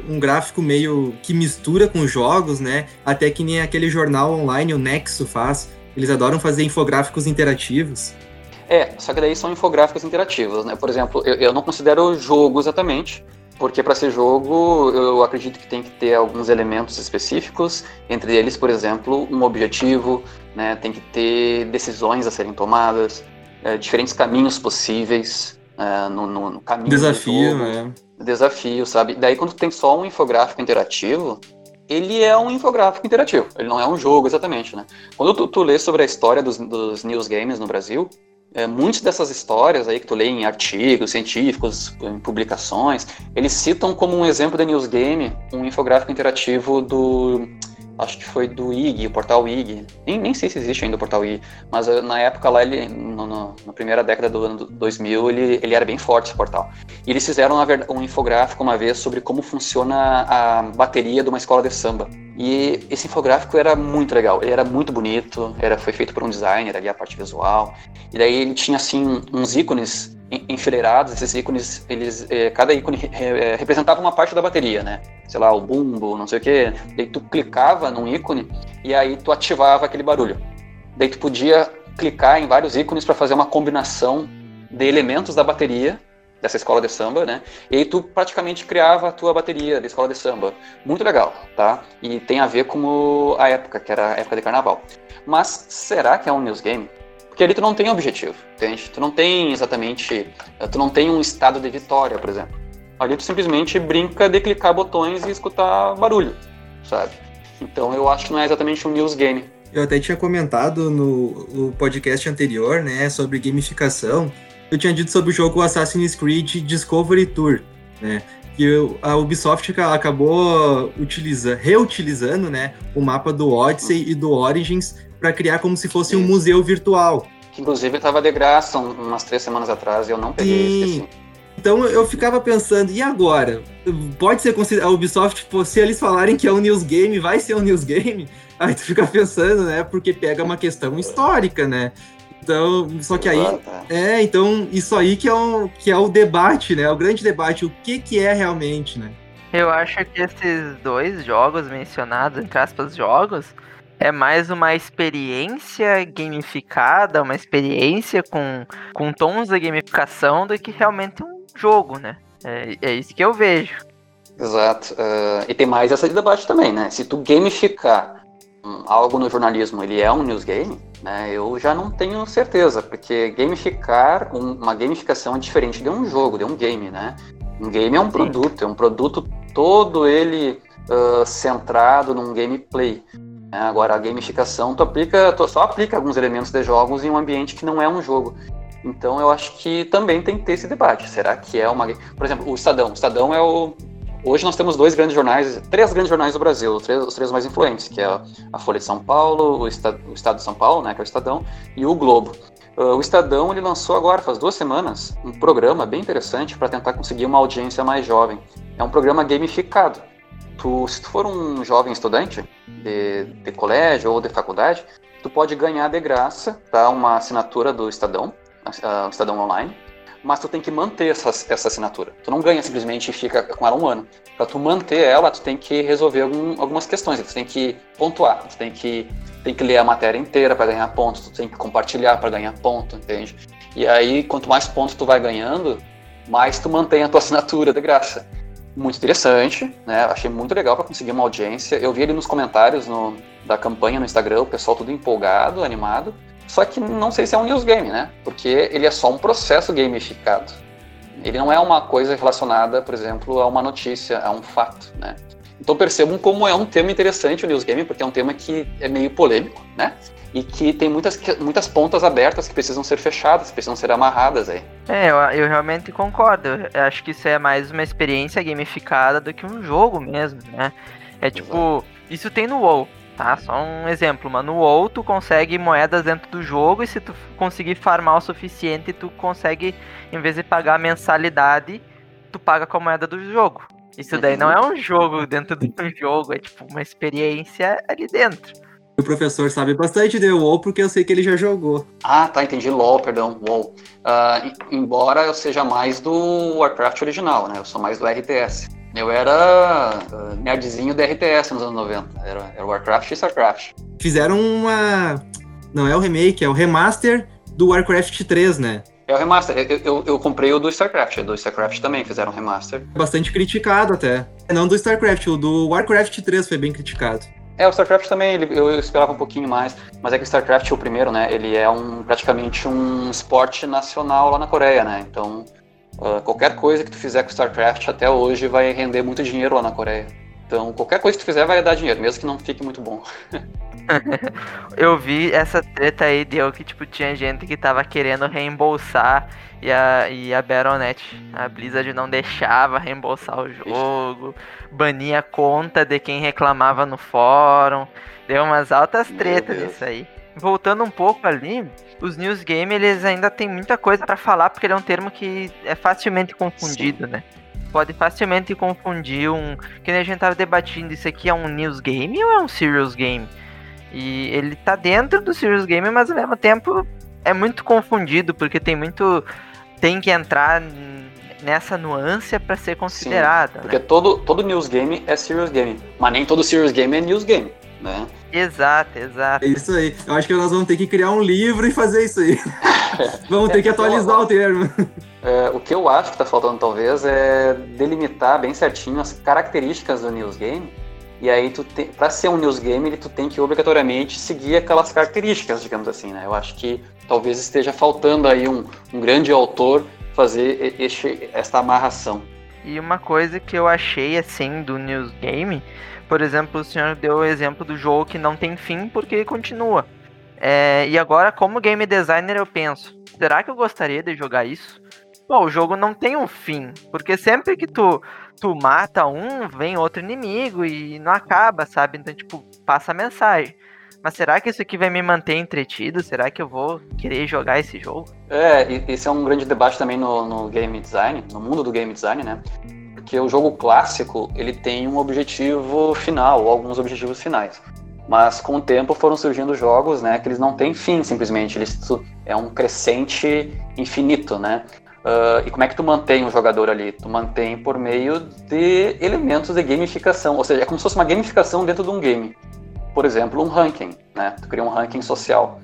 um gráfico meio que mistura com jogos, né? Até que nem aquele jornal online, o Nexo faz. Eles adoram fazer infográficos interativos. É, só que daí são infográficos interativos, né? Por exemplo, eu, eu não considero jogo exatamente, porque para ser jogo eu acredito que tem que ter alguns elementos específicos, entre eles, por exemplo, um objetivo, né? Tem que ter decisões a serem tomadas, é, diferentes caminhos possíveis é, no, no, no, caminho. Desafio, né? Desafio, sabe? Daí quando tem só um infográfico interativo, ele é um infográfico interativo, ele não é um jogo exatamente, né? Quando tu, tu lê sobre a história dos, dos news games no Brasil, é, muitas dessas histórias aí que tu lê em artigos científicos, em publicações, eles citam como um exemplo de news game um infográfico interativo do acho que foi do IG, o portal IG. Nem, nem sei se existe ainda o portal IG, mas eh, na época lá, ele, no, no, na primeira década do ano 2000, ele, ele era bem forte esse portal. E eles fizeram um infográfico uma vez sobre como funciona a bateria de uma escola de samba. E esse infográfico era muito legal, ele era muito bonito, era, foi feito por um designer ali, a parte visual. E daí ele tinha, assim, uns ícones enfileirados, esses ícones, eles, é, cada ícone é, representava uma parte da bateria, né? Sei lá, o bumbo, não sei o quê. Daí tu clicava num ícone e aí tu ativava aquele barulho. Daí tu podia clicar em vários ícones para fazer uma combinação de elementos da bateria dessa escola de samba, né? E aí tu praticamente criava a tua bateria da escola de samba. Muito legal, tá? E tem a ver com a época, que era a época de carnaval. Mas será que é um news game? Porque ali tu não tem objetivo, entende? Tu não tem exatamente. Tu não tem um estado de vitória, por exemplo. Ali tu simplesmente brinca de clicar botões e escutar barulho, sabe? Então eu acho que não é exatamente um news game. Eu até tinha comentado no, no podcast anterior, né, sobre gamificação. Eu tinha dito sobre o jogo Assassin's Creed Discovery Tour, né? que a Ubisoft acabou utiliza, reutilizando né, o mapa do Odyssey e do Origins para criar como se fosse um museu virtual. Que inclusive estava de graça umas três semanas atrás e eu não peguei Sim. Então eu ficava pensando, e agora? Pode ser considerado. A Ubisoft, se eles falarem que é um news game, vai ser um news game? Aí tu fica pensando, né? Porque pega uma questão histórica, né? Então, só que aí. É, então, isso aí que é, um, que é o debate, né? O grande debate, o que, que é realmente, né? Eu acho que esses dois jogos mencionados, entre aspas, jogos, é mais uma experiência gamificada, uma experiência com, com tons de gamificação do que realmente um jogo, né? É, é isso que eu vejo. Exato. Uh, e tem mais essa de debate também, né? Se tu gamificar algo no jornalismo, ele é um news game, né? Eu já não tenho certeza, porque gamificar, um, uma gamificação é diferente de um jogo, de um game, né? Um game é um produto, é um produto todo ele uh, centrado num gameplay. É, agora, a gamificação, tu aplica, tu só aplica alguns elementos de jogos em um ambiente que não é um jogo. Então, eu acho que também tem que ter esse debate. Será que é uma. Por exemplo, o Estadão. O Estadão é o. Hoje nós temos dois grandes jornais, três grandes jornais do Brasil, os três, os três mais influentes, que é a Folha de São Paulo, o Estado, o Estado de São Paulo, né, que é o Estadão, e o Globo. Uh, o Estadão ele lançou agora, faz duas semanas, um programa bem interessante para tentar conseguir uma audiência mais jovem. É um programa gamificado tu, se tu for um jovem estudante de, de colégio ou de faculdade, tu pode ganhar de graça tá, uma assinatura do Estadão, uh, Estadão Online, mas tu tem que manter essa, essa assinatura. Tu não ganha simplesmente e fica com ela um ano. Para tu manter ela, tu tem que resolver algum, algumas questões, tu tem que pontuar, tu tem que, tem que ler a matéria inteira para ganhar ponto, tu tem que compartilhar para ganhar ponto, entende? E aí, quanto mais pontos tu vai ganhando, mais tu mantém a tua assinatura de graça. muito interessante, né? Achei muito legal para conseguir uma audiência. Eu vi ali nos comentários no, da campanha no Instagram, o pessoal tudo empolgado, animado. Só que não sei se é um news game, né? Porque ele é só um processo gamificado. Ele não é uma coisa relacionada, por exemplo, a uma notícia, a um fato, né? Então percebam como é um tema interessante o news game, porque é um tema que é meio polêmico, né? e que tem muitas, muitas pontas abertas que precisam ser fechadas, precisam ser amarradas aí. É, eu, eu realmente concordo. Eu acho que isso é mais uma experiência gamificada do que um jogo mesmo, né? É tipo, Exato. isso tem no WoW, tá? Só um exemplo, mano. No WoW tu consegue moedas dentro do jogo e se tu conseguir farmar o suficiente, tu consegue, em vez de pagar a mensalidade, tu paga com a moeda do jogo. Isso daí não é um jogo dentro de um jogo, é tipo uma experiência ali dentro. O professor sabe bastante de WoW porque eu sei que ele já jogou. Ah, tá, entendi. LoL, perdão, WoW. Uh, embora eu seja mais do Warcraft original, né? Eu sou mais do RTS. Eu era uh, nerdzinho do RTS nos anos 90. Era, era Warcraft e StarCraft. Fizeram uma... Não é o remake, é o remaster do Warcraft 3, né? É o remaster. Eu, eu, eu, comprei o do StarCraft. Do StarCraft também fizeram um remaster. Bastante criticado até. Não do StarCraft, o do Warcraft 3 foi bem criticado. É, o StarCraft também, ele, eu esperava um pouquinho mais, mas é que o StarCraft, o primeiro, né, ele é um, praticamente um esporte nacional lá na Coreia, né, então uh, qualquer coisa que tu fizer com StarCraft até hoje vai render muito dinheiro lá na Coreia. Então, qualquer coisa que tu fizer vai dar dinheiro, mesmo que não fique muito bom. eu vi essa treta aí, deu que, tipo, tinha gente que tava querendo reembolsar e a, e a Battle.net, a Blizzard não deixava reembolsar o jogo, bania conta de quem reclamava no fórum, deu umas altas tretas nisso aí. Voltando um pouco ali, os news game eles ainda tem muita coisa para falar porque ele é um termo que é facilmente confundido, Sim. né? Pode facilmente confundir um, que nem a gente tava debatendo, isso aqui é um news game ou é um serious game? E ele tá dentro do serious game, mas ao mesmo tempo é muito confundido porque tem muito tem que entrar nessa nuance para ser considerada. Sim, porque né? todo, todo news game é serious game, mas nem todo serious game é news game, né? Exato, exato. É isso aí. Eu acho que nós vamos ter que criar um livro e fazer isso aí. vamos ter que atualizar o termo. É, o que eu acho que está faltando talvez é delimitar bem certinho as características do news game. E aí tu para ser um news game, tu tem que obrigatoriamente seguir aquelas características, digamos assim, né? Eu acho que talvez esteja faltando aí um, um grande autor fazer este, esta amarração. E uma coisa que eu achei assim do News Game, por exemplo, o senhor deu o exemplo do jogo que não tem fim porque continua. É, e agora, como game designer, eu penso: será que eu gostaria de jogar isso? Pô, o jogo não tem um fim, porque sempre que tu, tu mata um, vem outro inimigo e não acaba, sabe? Então, tipo, passa a mensagem. Mas será que isso aqui vai me manter entretido? Será que eu vou querer jogar esse jogo? É, esse é um grande debate também no, no game design, no mundo do game design, né? Porque o jogo clássico, ele tem um objetivo final, ou alguns objetivos finais. Mas com o tempo foram surgindo jogos, né, que eles não têm fim simplesmente, eles é um crescente infinito, né? Uh, e como é que tu mantém o jogador ali? Tu mantém por meio de elementos de gamificação, ou seja, é como se fosse uma gamificação dentro de um game por exemplo, um ranking, né? Tu cria um ranking social.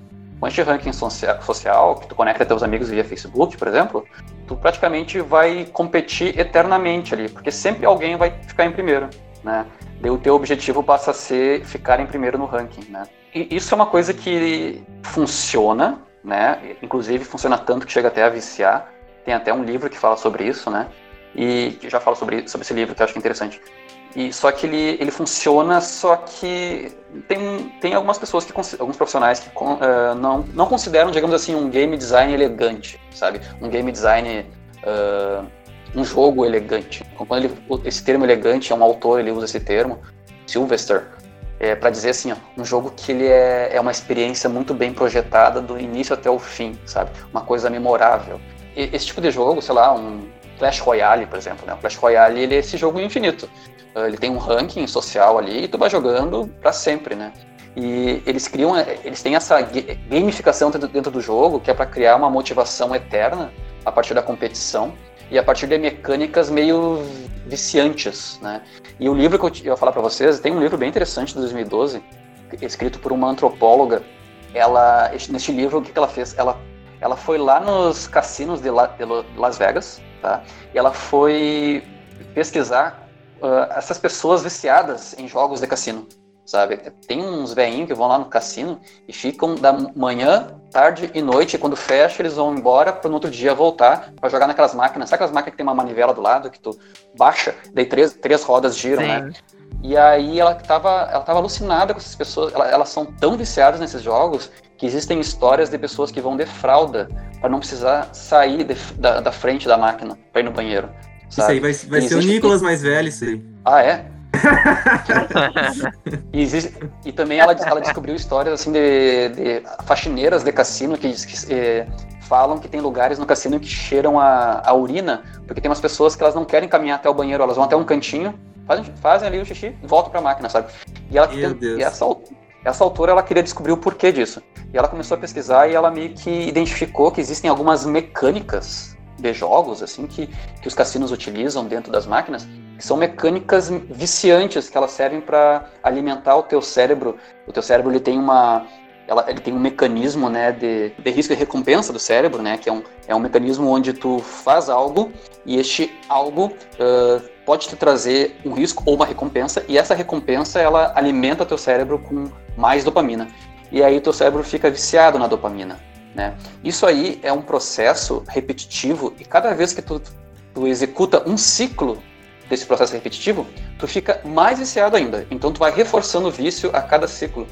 Este ranking social, que tu conecta teus amigos via Facebook, por exemplo, tu praticamente vai competir eternamente ali, porque sempre alguém vai ficar em primeiro, né? Daí o teu objetivo passa a ser ficar em primeiro no ranking, né? E isso é uma coisa que funciona, né? Inclusive funciona tanto que chega até a viciar. Tem até um livro que fala sobre isso, né? E que já fala sobre, sobre esse livro, que eu acho que é interessante. E só que ele, ele funciona, só que tem, tem algumas pessoas que alguns profissionais que uh, não, não consideram, digamos assim, um game design elegante, sabe? Um game design uh, um jogo elegante. Então, quando ele, esse termo elegante é um autor, ele usa esse termo, Sylvester, é, para dizer assim, ó, um jogo que ele é, é uma experiência muito bem projetada do início até o fim, sabe? Uma coisa memorável. E, esse tipo de jogo, sei lá, um Clash Royale, por exemplo, né? O Clash Royale ele é esse jogo infinito. Ah, ele tem um ranking social ali e tu vai jogando para sempre, né? E eles criam, eles têm essa gamificação dentro do jogo que é para criar uma motivação eterna a partir da competição e a partir de mecânicas meio viciantes, né? E o livro que eu ia falar para vocês, tem um livro bem interessante de 2012, escrito por uma antropóloga. Ela, neste livro, o que ela fez? Ela, ela foi lá nos cassinos de, La, de Las Vegas, tá? E ela foi pesquisar uh, essas pessoas viciadas em jogos de cassino, sabe? Tem uns velhinhos que vão lá no cassino e ficam da manhã, tarde e noite, e quando fecha eles vão embora para no outro dia voltar para jogar naquelas máquinas. Sabe aquelas máquinas que tem uma manivela do lado que tu baixa, daí três, três rodas giram, né? Sim. né? E aí ela estava ela tava alucinada com essas pessoas. Ela, elas são tão viciadas nesses jogos que existem histórias de pessoas que vão de fralda para não precisar sair de, da, da, frente da máquina para ir no banheiro. Sabe? Isso aí vai, vai ser o Nicolas mais velho, isso aí. Ah, é? e, existe, e, também ela, ela descobriu histórias assim de, de faxineiras de cassino que, que eh, falam que tem lugares no cassino que cheiram a, a, urina, porque tem umas pessoas que elas não querem caminhar até o banheiro, elas vão até um cantinho, fazem, fazem ali o xixi e voltam para a máquina, sabe? E ela Meu e essa, essa autora ela queria descobrir o porquê disso. E ela começou a pesquisar e ela meio que identificou que existem algumas mecânicas de jogos assim que, que os cassinos utilizam dentro das máquinas, que são mecânicas viciantes que elas servem para alimentar o teu cérebro. O teu cérebro ele tem uma ela, ele tem um mecanismo né, de, de risco e recompensa do cérebro, né, que é um, é um mecanismo onde tu faz algo e este algo uh, pode te trazer um risco ou uma recompensa, e essa recompensa ela alimenta teu cérebro com mais dopamina. E aí teu cérebro fica viciado na dopamina. Né? Isso aí é um processo repetitivo e cada vez que tu, tu executa um ciclo desse processo repetitivo, tu fica mais viciado ainda. Então tu vai reforçando o vício a cada ciclo.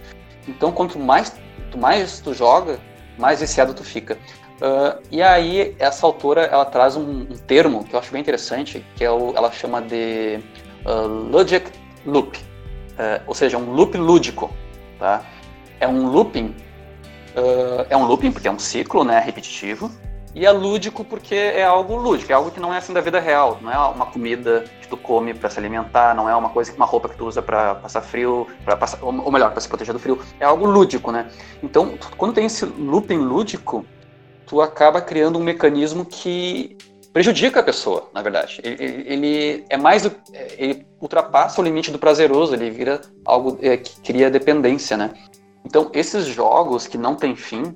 Então quanto mais tu mais tu joga, mais viciado tu fica. Uh, e aí essa autora ela traz um, um, termo que eu acho bem interessante, que é o, ela chama de uh, logic loop, uh, ou seja, um loop lúdico, tá? É um looping, é um looping porque é um ciclo, né, repetitivo, e é lúdico porque é algo lúdico, é algo que não é assim da vida real, não é uma comida que tu come para se alimentar, não é uma coisa uma roupa que tu usa para passar frio, para passar, ou melhor, para se proteger do frio, é algo lúdico, né? Então, quando tem esse looping lúdico, tu acaba criando um mecanismo que prejudica a pessoa, na verdade. Ele, ele é mais ele ultrapassa o limite do prazeroso, ele vira algo é, que cria dependência, né? Então, esses jogos que não têm fim,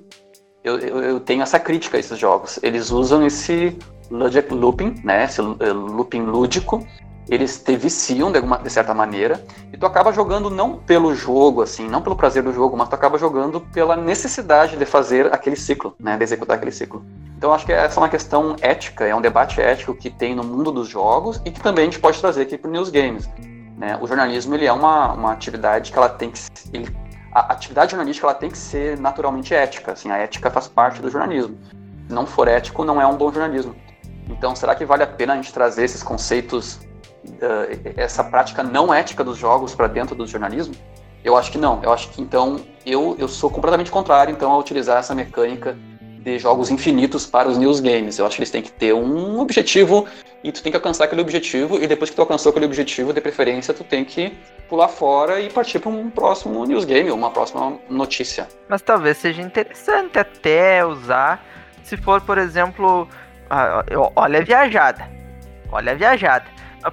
eu, eu, eu, tenho essa crítica a esses jogos. Eles usam esse logic looping, né, esse eh, looping lúdico, eles te viciam de, alguma, de certa maneira, e tu acaba jogando não pelo jogo, assim, não pelo prazer do jogo, mas tu acaba jogando pela necessidade de fazer aquele ciclo, né, de executar aquele ciclo. Então acho que essa é uma questão ética, é um debate ético que tem no mundo dos jogos e que também a gente pode trazer aqui para News Games. Né? O jornalismo ele é uma, uma atividade que ela tem que ele a atividade jornalística ela tem que ser naturalmente ética. Assim, a ética faz parte do jornalismo. Se não for ético, não é um bom jornalismo. Então, será que vale a pena a gente trazer esses conceitos, uh, essa prática não ética dos jogos para dentro do jornalismo? Eu acho que não. Eu acho que então eu, eu sou completamente contrário então a utilizar essa mecânica de jogos infinitos para os news games. Eu acho que eles têm que ter um objetivo e tu tem que alcançar aquele objetivo e depois que tu alcançou aquele objetivo, de preferência, tu tem que pular fora e partir para um próximo news game, uma próxima notícia. Mas talvez seja interessante até usar, se for, por exemplo, olha a viajada. Olha a viajada.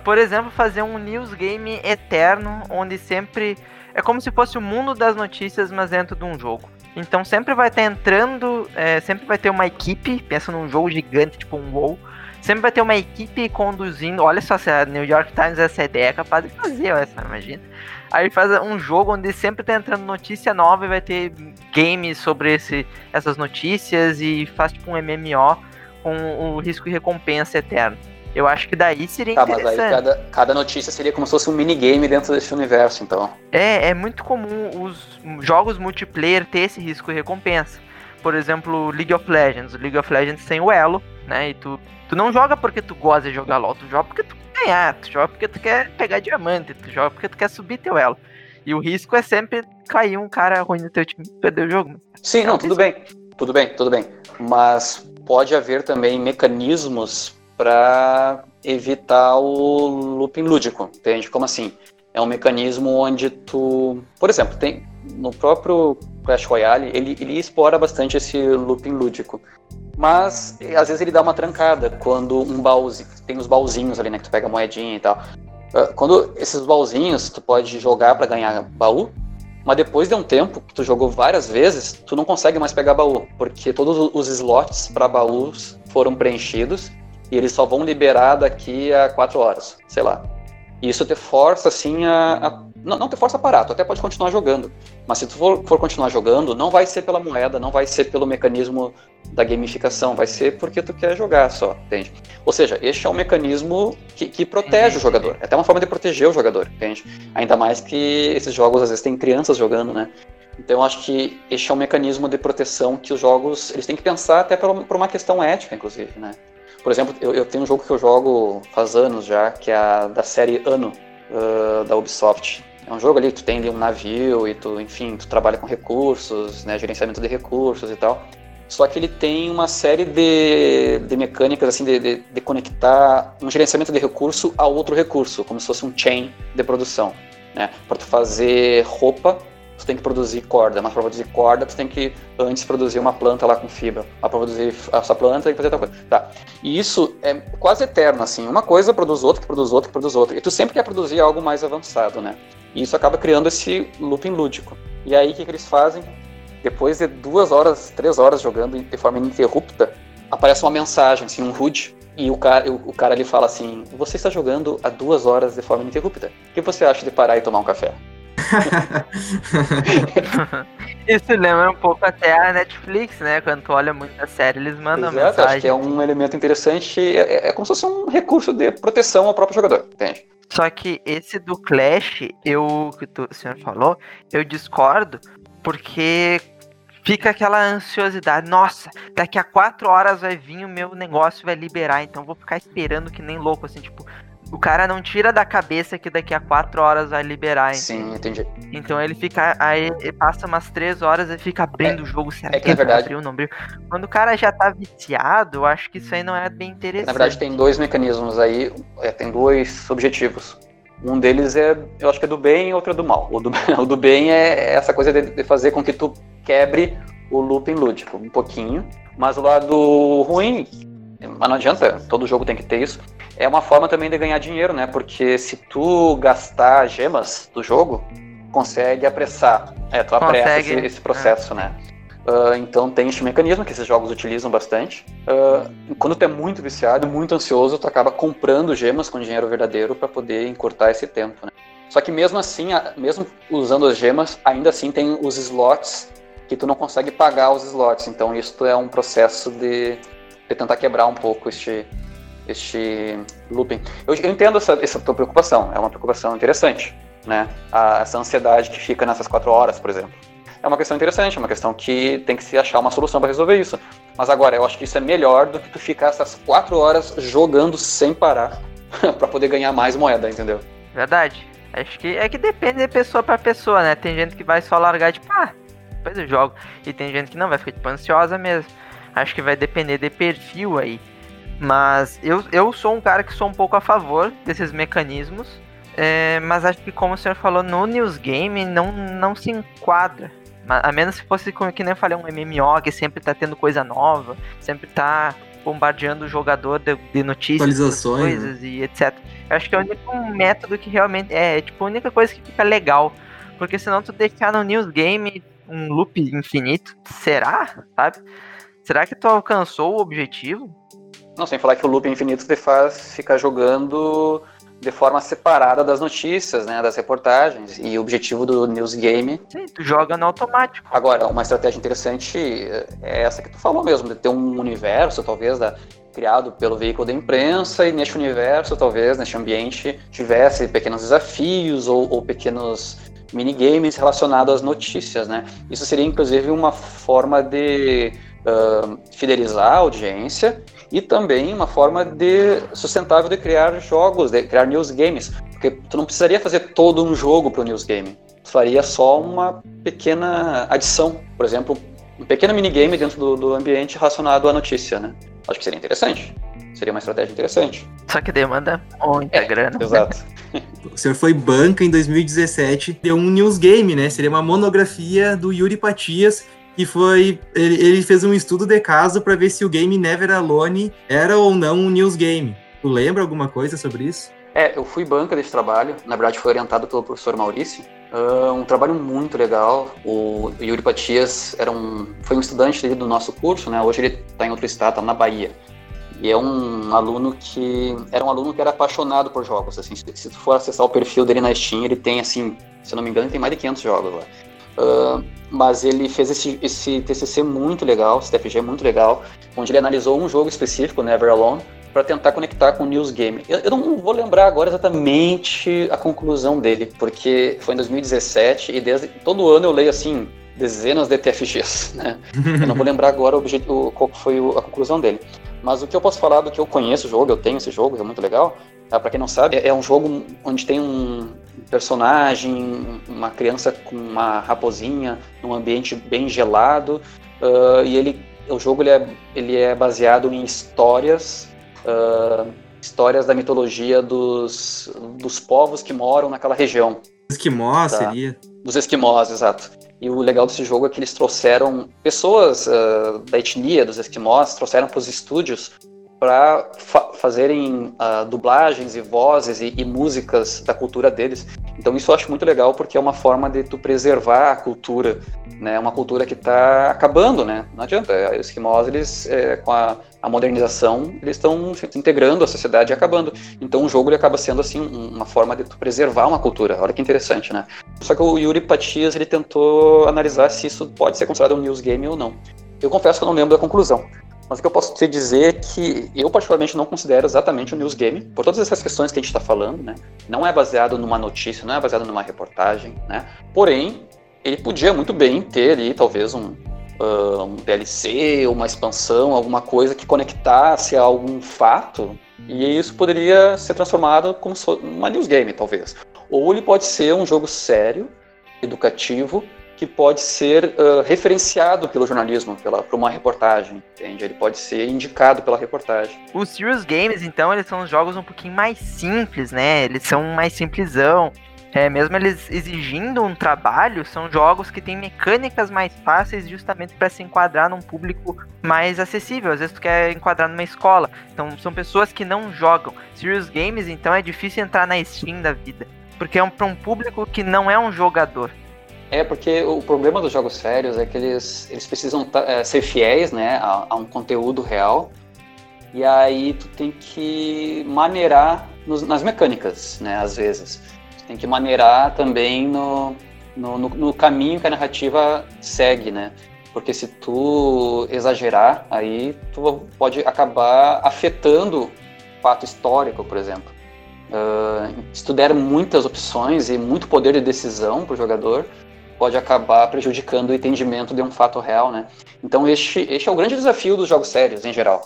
Por exemplo, fazer um news game eterno onde sempre é como se fosse o mundo das notícias, mas dentro de um jogo. Então sempre vai estar entrando, é, sempre vai ter uma equipe, pensa num jogo gigante, tipo um WoW, sempre vai ter uma equipe conduzindo. Olha só se a New York Times essa ideia é capaz de fazer, essa, imagina. Aí faz um jogo onde sempre tá entrando notícia nova e vai ter games sobre esse, essas notícias e faz tipo um MMO com o risco e recompensa eterno. Eu acho que daí seria tá, interessante. Mas aí cada, cada notícia seria como se fosse um minigame dentro desse universo, então. É, é muito comum os jogos multiplayer ter esse risco e recompensa. Por exemplo, League of Legends. O League of Legends tem o elo, né? E tu, tu não joga porque tu gosta de jogar LOL, tu joga porque tu quer ganhar, tu joga porque tu quer pegar diamante, tu joga porque tu quer subir teu elo. E o risco é sempre cair um cara ruim no teu time e perder o jogo. Sim, não, tudo bem. Tudo bem, tudo bem. Mas pode haver também mecanismos para evitar o looping lúdico, entende? Como assim? É um mecanismo onde tu, por exemplo, tem no próprio Clash Royale, ele, ele explora bastante esse looping lúdico. Mas às vezes ele dá uma trancada quando um baúzinho, tem os baúzinhos ali, né, que tu pega a moedinha e tal. Ah, quando esses baúzinhos tu pode jogar para ganhar baú, mas depois de um tempo que tu jogou várias vezes, tu não consegue mais pegar baú, porque todos os slots para baús foram preenchidos e eles só vão liberar daqui a quatro horas, sei lá. E isso te força, assim, a. a não, não te força a parar, tu até pode continuar jogando. Mas se tu for, for, continuar jogando, não vai ser pela moeda, não vai ser pelo mecanismo da gamificação, vai ser porque tu quer jogar só, entende? Ou seja, este é um mecanismo que, que protege o jogador. É até uma forma de proteger o jogador, entende? Ainda mais que esses jogos às vezes tem crianças jogando, né? Então eu acho que este é um mecanismo de proteção que os jogos eles têm que pensar até por uma questão ética, inclusive, né? Por exemplo, eu, eu, tenho um jogo que eu jogo faz anos já, que é a, da série Ano, uh, da Ubisoft. É um jogo ali que tu tem ali um navio e tu, enfim, tu trabalha com recursos, né, gerenciamento de recursos e tal. Só que ele tem uma série de, de mecânicas, assim, de, de, de conectar um gerenciamento de recurso a outro recurso, como se fosse um chain de produção. Né? Para tu fazer roupa, tu tem que produzir corda, mas para produzir corda tu tem que antes produzir uma planta lá com fibra. Para produzir essa planta tem que fazer outra coisa. Tá. E isso é quase eterno, assim. Uma coisa produz outra, que produz outra, que produz outra. E tu sempre quer produzir algo mais avançado, né? E isso acaba criando esse looping lúdico. E aí o que, que eles fazem? Depois de duas horas, três horas jogando de forma ininterrupta, aparece uma mensagem, assim, um HUD, e o cara, o cara ele fala assim: Você está jogando há duas horas de forma ininterrupta. O que você acha de parar e tomar um café? Isso lembra um pouco até a Netflix, né? Quando tu olha muito a série, eles mandam Exato, mensagem. Acho que é um elemento interessante, é, é, como se fosse um recurso de proteção ao próprio jogador, entende? Só que esse do Clash, eu que tu, o senhor falou, eu discordo, porque fica aquela ansiosidade. Nossa, daqui a quatro horas vai vir o meu negócio, vai liberar, então vou ficar esperando que nem louco, assim, tipo, o cara não tira da cabeça que daqui a quatro horas vai liberar. Sim, entendi. Então ele fica. Aí ele passa umas três horas e fica abrindo é, o jogo. Será é que, que na verdade. Abriu, não abriu? Quando o cara já tá viciado, eu acho que isso aí não é bem interessante. Na verdade, tem dois mecanismos aí, é, tem dois objetivos. Um deles é, eu acho que é do bem e outro é do mal. O do, o do bem é essa coisa de, de fazer com que tu quebre o looping lúdico um pouquinho. Mas o lado ruim, mas não adianta, todo jogo tem que ter isso. É uma forma também de ganhar dinheiro, né? Porque se tu gastar gemas do jogo, consegue apressar. É, tu apressa esse, esse, processo, é. né? Uh, então tem esse mecanismo que esses jogos utilizam bastante. Uh, quando tu é muito viciado, muito ansioso, tu acaba comprando gemas com dinheiro verdadeiro para poder encurtar esse tempo, né? Só que mesmo assim, mesmo usando as gemas, ainda assim tem os slots que tu não consegue pagar os slots. Então isso é um processo de de tentar quebrar um pouco este, este looping. Eu, eu entendo essa, essa tua preocupação, é uma preocupação interessante, né? A, essa ansiedade que fica nessas quatro horas, por exemplo. É uma questão interessante, é uma questão que tem que se achar uma solução para resolver isso. Mas agora, eu acho que isso é melhor do que tu ficar essas quatro horas jogando sem parar para poder ganhar mais moeda, entendeu? Verdade. Acho que é que depende de pessoa para pessoa, né? Tem gente que vai só largar tipo, ah, depois eu jogo. E tem gente que não, vai ficar tipo ansiosa mesmo. Acho que vai depender de perfil aí. Mas eu, eu sou um cara que sou um pouco a favor desses mecanismos. É, mas acho que, como o senhor falou, no News Game não, não se enquadra. A menos se fosse, como que nem eu falei, um MMO que sempre tá tendo coisa nova, sempre tá bombardeando o jogador de, de notícias, coisas né? e etc. Eu acho que é o único método que realmente é, é, tipo, a única coisa que fica legal. Porque senão tu deixar no News Game um loop infinito, será? Sabe? Será que tu alcançou o objetivo? Não, sem falar que o loop infinito te faz ficar jogando de forma separada das notícias, né, das reportagens. E o objetivo do News Game. Sim, tu joga no automático. Agora, uma estratégia interessante é essa que tu falou mesmo, de ter um universo, talvez, da, criado pelo veículo da imprensa, e neste universo, talvez, neste ambiente, tivesse pequenos desafios ou, ou pequenos minigames relacionados às notícias, né? Isso seria, inclusive, uma forma de uh, fidelizar a audiência e também uma forma de sustentável de criar jogos, de criar news games, porque tu não precisaria fazer todo um jogo para o news game, tu faria só uma pequena adição, por exemplo, um pequeno minigame dentro do, do ambiente relacionado à notícia, né? Acho que seria interessante. Seria uma estratégia interessante. Só que demanda muita é, grana. Exato. o senhor foi banca em 2017, deu um news game, né? Seria uma monografia do Yuri Patias que foi ele, ele fez um estudo de caso para ver se o game Never Alone era ou não um news game. Tu lembra alguma coisa sobre isso? É, eu fui banca desse trabalho, na verdade foi orientado pelo professor Maurício. Uh, um trabalho muito legal. O Yuri Patias era um, foi um estudante do nosso curso, né? Hoje ele está em outro estado, tá na Bahia. E é um aluno que era um aluno que era apaixonado por jogos. Assim, se, tu for acessar o perfil dele na Steam, ele tem assim, se eu não me engano, ele tem mais de 500 jogos lá. Uh, mas ele fez esse, esse TCC muito legal, esse TFG muito legal, onde ele analisou um jogo específico, Never Alone, para tentar conectar com o News Game. Eu, eu, não vou lembrar agora exatamente a conclusão dele, porque foi em 2017 e desde todo ano eu leio assim dezenas de TFGs, né? Eu não vou lembrar agora o, o, qual foi a conclusão dele. Mas o que eu posso falar do que eu conheço o jogo, eu tenho esse jogo, é muito legal. Tá? Para quem não sabe, é um jogo onde tem um personagem, uma criança com uma raposinha, num ambiente bem gelado, uh, e ele, o jogo ele é, ele é baseado em histórias, uh, histórias da mitologia dos, dos povos que moram naquela região. Esquimós tá? seria? Dos esquimós, exato. E o legal desse jogo é que eles trouxeram pessoas uh, da etnia dos esquimós, trouxeram para os estúdios para fa fazerem uh, dublagens e vozes e, e, músicas da cultura deles. Então isso eu acho muito legal porque é uma forma de tu preservar a cultura, né? Uma cultura que está acabando, né? Não adianta. Os esquimós, eles, é, com a, a, modernização, eles estão integrando à sociedade e acabando. Então o jogo ele acaba sendo assim uma forma de tu preservar uma cultura. Olha que interessante, né? Só que o Yuri Patias ele tentou analisar se isso pode ser considerado um news game ou não. Eu confesso que eu não lembro da conclusão. Mas o que eu posso te dizer é que eu, particularmente, não considero exatamente o news game, por todas essas questões que a gente está falando, né? Não é baseado numa notícia, não é baseado numa reportagem, né? Porém, ele podia muito bem ter ali, talvez, um, uh, um DLC, uma expansão, alguma coisa que conectasse a algum fato, e isso poderia ser transformado como uma news game, talvez. Ou ele pode ser um jogo sério, educativo, que pode ser uh, referenciado pelo jornalismo, pela, por uma reportagem, entende? Ele pode ser indicado pela reportagem. Os Serious Games, então, eles são jogos um pouquinho mais simples, né? Eles são mais simplesão. É, mesmo eles exigindo um trabalho, são jogos que têm mecânicas mais fáceis justamente para se enquadrar num público mais acessível. Às vezes tu quer enquadrar numa escola. Então são pessoas que não jogam. Serious Games, então, é difícil entrar na Steam da vida. Porque é um, para um público que não é um jogador. É, porque o problema dos jogos sérios é que eles, eles precisam é, ser fiéis né, a, a, um conteúdo real. E aí tu tem que maneirar nos, nas mecânicas, né, às vezes. Tu tem que maneirar também no, no, no, no caminho que a narrativa segue, né? Porque se tu exagerar, aí tu pode acabar afetando fato histórico, por exemplo. Uh, se tu der muitas opções e muito poder de decisão para o jogador, pode acabar prejudicando o entendimento de um fato real, né? Então este, este é o grande desafio dos jogos sérios em geral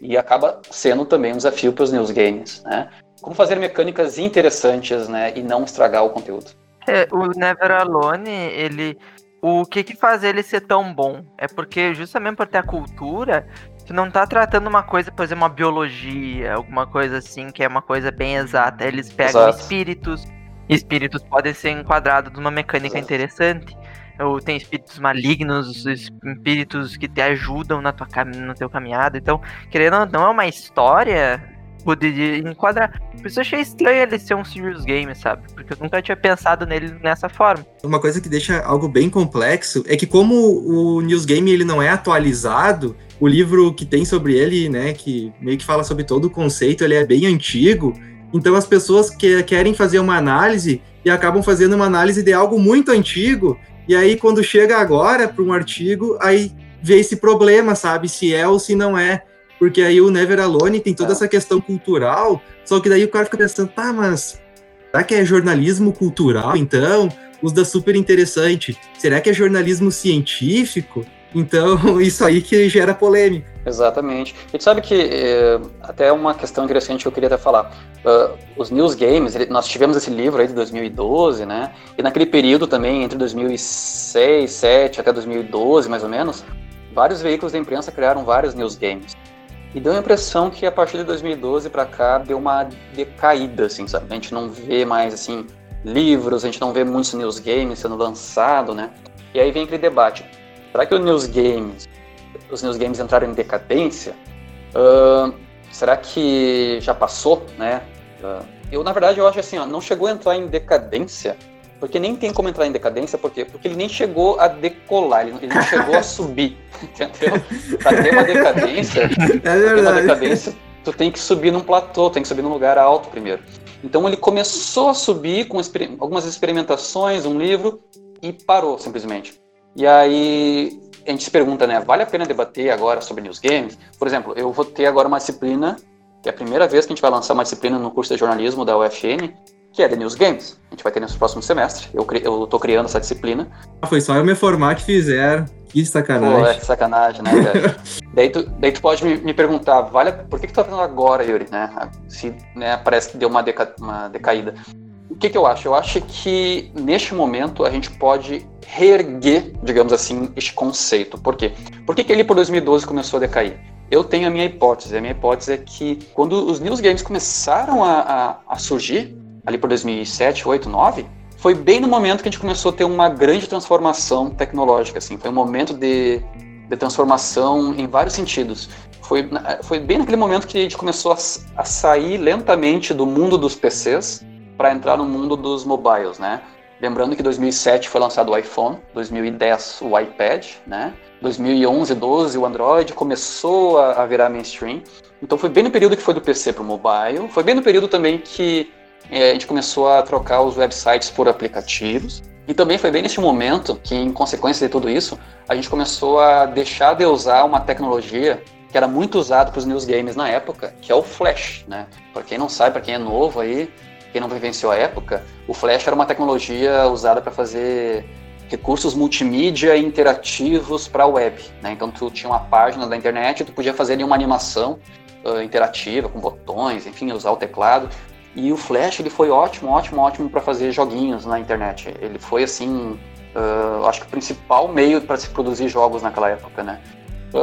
e acaba sendo também um desafio para os news games, né? Como fazer mecânicas interessantes, né, e não estragar o conteúdo. É, o Never Alone, ele o que que faz ele ser tão bom é porque justamente por ter a cultura, tu não tá tratando uma coisa, por exemplo, uma biologia, alguma coisa assim, que é uma coisa bem exata. Eles pegam Exato. espíritos, espíritos podem ser enquadrados numa mecânica interessante. Ou tem espíritos malignos, espíritos que te ajudam na tua no teu caminhada. Então, querendo ou não, é uma história poder enquadrar. Por isso eu achei estranho ele ser um serious game, sabe? Porque eu nunca tinha pensado nele nessa forma. Uma coisa que deixa algo bem complexo é que como o news game ele não é atualizado, o livro que tem sobre ele, né, que meio que fala sobre todo o conceito, ele é bem antigo. Então as pessoas que querem fazer uma análise e acabam fazendo uma análise de algo muito antigo, e aí quando chega agora para um artigo, aí vê esse problema, sabe, se é ou se não é. Porque aí o Never Alone tem toda é. essa questão cultural, só que daí o cara fica pensando, tá, mas será que é jornalismo cultural então? Os da super interessante. Será que é jornalismo científico? Então, isso aí que gera polêmica. Exatamente. E tu sabe que eh, até uma questão interessante que eu queria até falar. Uh, os news games, ele, nós tivemos esse livro aí de 2012, né? E naquele período também, entre 2006, 2007 até 2012, mais ou menos, vários veículos da imprensa criaram vários news games. E deu a impressão que a partir de 2012 para cá deu uma decaída, assim, sabe? A gente não vê mais, assim, livros, a gente não vê muitos news games sendo lançados, né? E aí vem aquele debate Será que os news games, os news games entraram em decadência? Uh, será que já passou, né? Uh, eu na verdade eu acho assim, ó, não chegou a entrar em decadência, Porque nem tem como entrar em decadência, por quê? Porque ele nem chegou a decolar, ele, não chegou a subir, entendeu? Pra ter uma decadência, é pra ter uma decadência, tu tem que subir num platô, tem que subir num lugar alto primeiro. Então ele começou a subir com exper algumas experimentações, um livro, e parou simplesmente. E aí a gente se pergunta, né, vale a pena debater agora sobre news games? Por exemplo, eu vou ter agora uma disciplina, que é a primeira vez que a gente vai lançar uma disciplina no curso de jornalismo da UFN, que é The News Games. A gente vai ter nesse próximo semestre. Eu, eu tô criando essa disciplina. Ah, foi só eu me formar que fizeram. Que sacanagem. Pô, é que sacanagem, né, cara? daí, tu, daí tu pode me, me, perguntar, vale, por que, que tu tá fazendo agora, Yuri, né? Se né, parece que deu uma, deca, uma decaída. O que, que eu acho? Eu acho que neste momento a gente pode reerguer, digamos assim, este conceito. Por quê? Por que, que ele por 2012 começou a decair? Eu tenho a minha hipótese. A minha hipótese é que quando os news games começaram a, a, a surgir, ali por 2007, 8, 9, foi bem no momento que a gente começou a ter uma grande transformação tecnológica, assim, foi um momento de, de transformação em vários sentidos. Foi, foi bem naquele momento que a gente começou a, a sair lentamente do mundo dos PCs para entrar no mundo dos mobiles, né? Lembrando que 2007 foi lançado o iPhone, 2010 o iPad, né? 2011, 12 o Android começou a, a virar mainstream. Então foi bem no período que foi do PC para o mobile. Foi bem no período também que a gente começou a trocar os websites por aplicativos. E também foi bem nesse momento que, em consequência de tudo isso, a gente começou a deixar de usar uma tecnologia que era muito usada para os news games na época, que é o Flash, né? Para quem não sabe, para quem é novo aí, quem não vivenciou a época, o Flash era uma tecnologia usada para fazer recursos multimídia interativos para a web, né? Então tu tinha uma página da internet, tu podia fazer ali uma animação uh, interativa com botões, enfim, usar o teclado. E o Flash ele foi ótimo, ótimo, ótimo para fazer joguinhos na internet. Ele foi assim, uh, acho que o principal meio para se produzir jogos naquela época, né?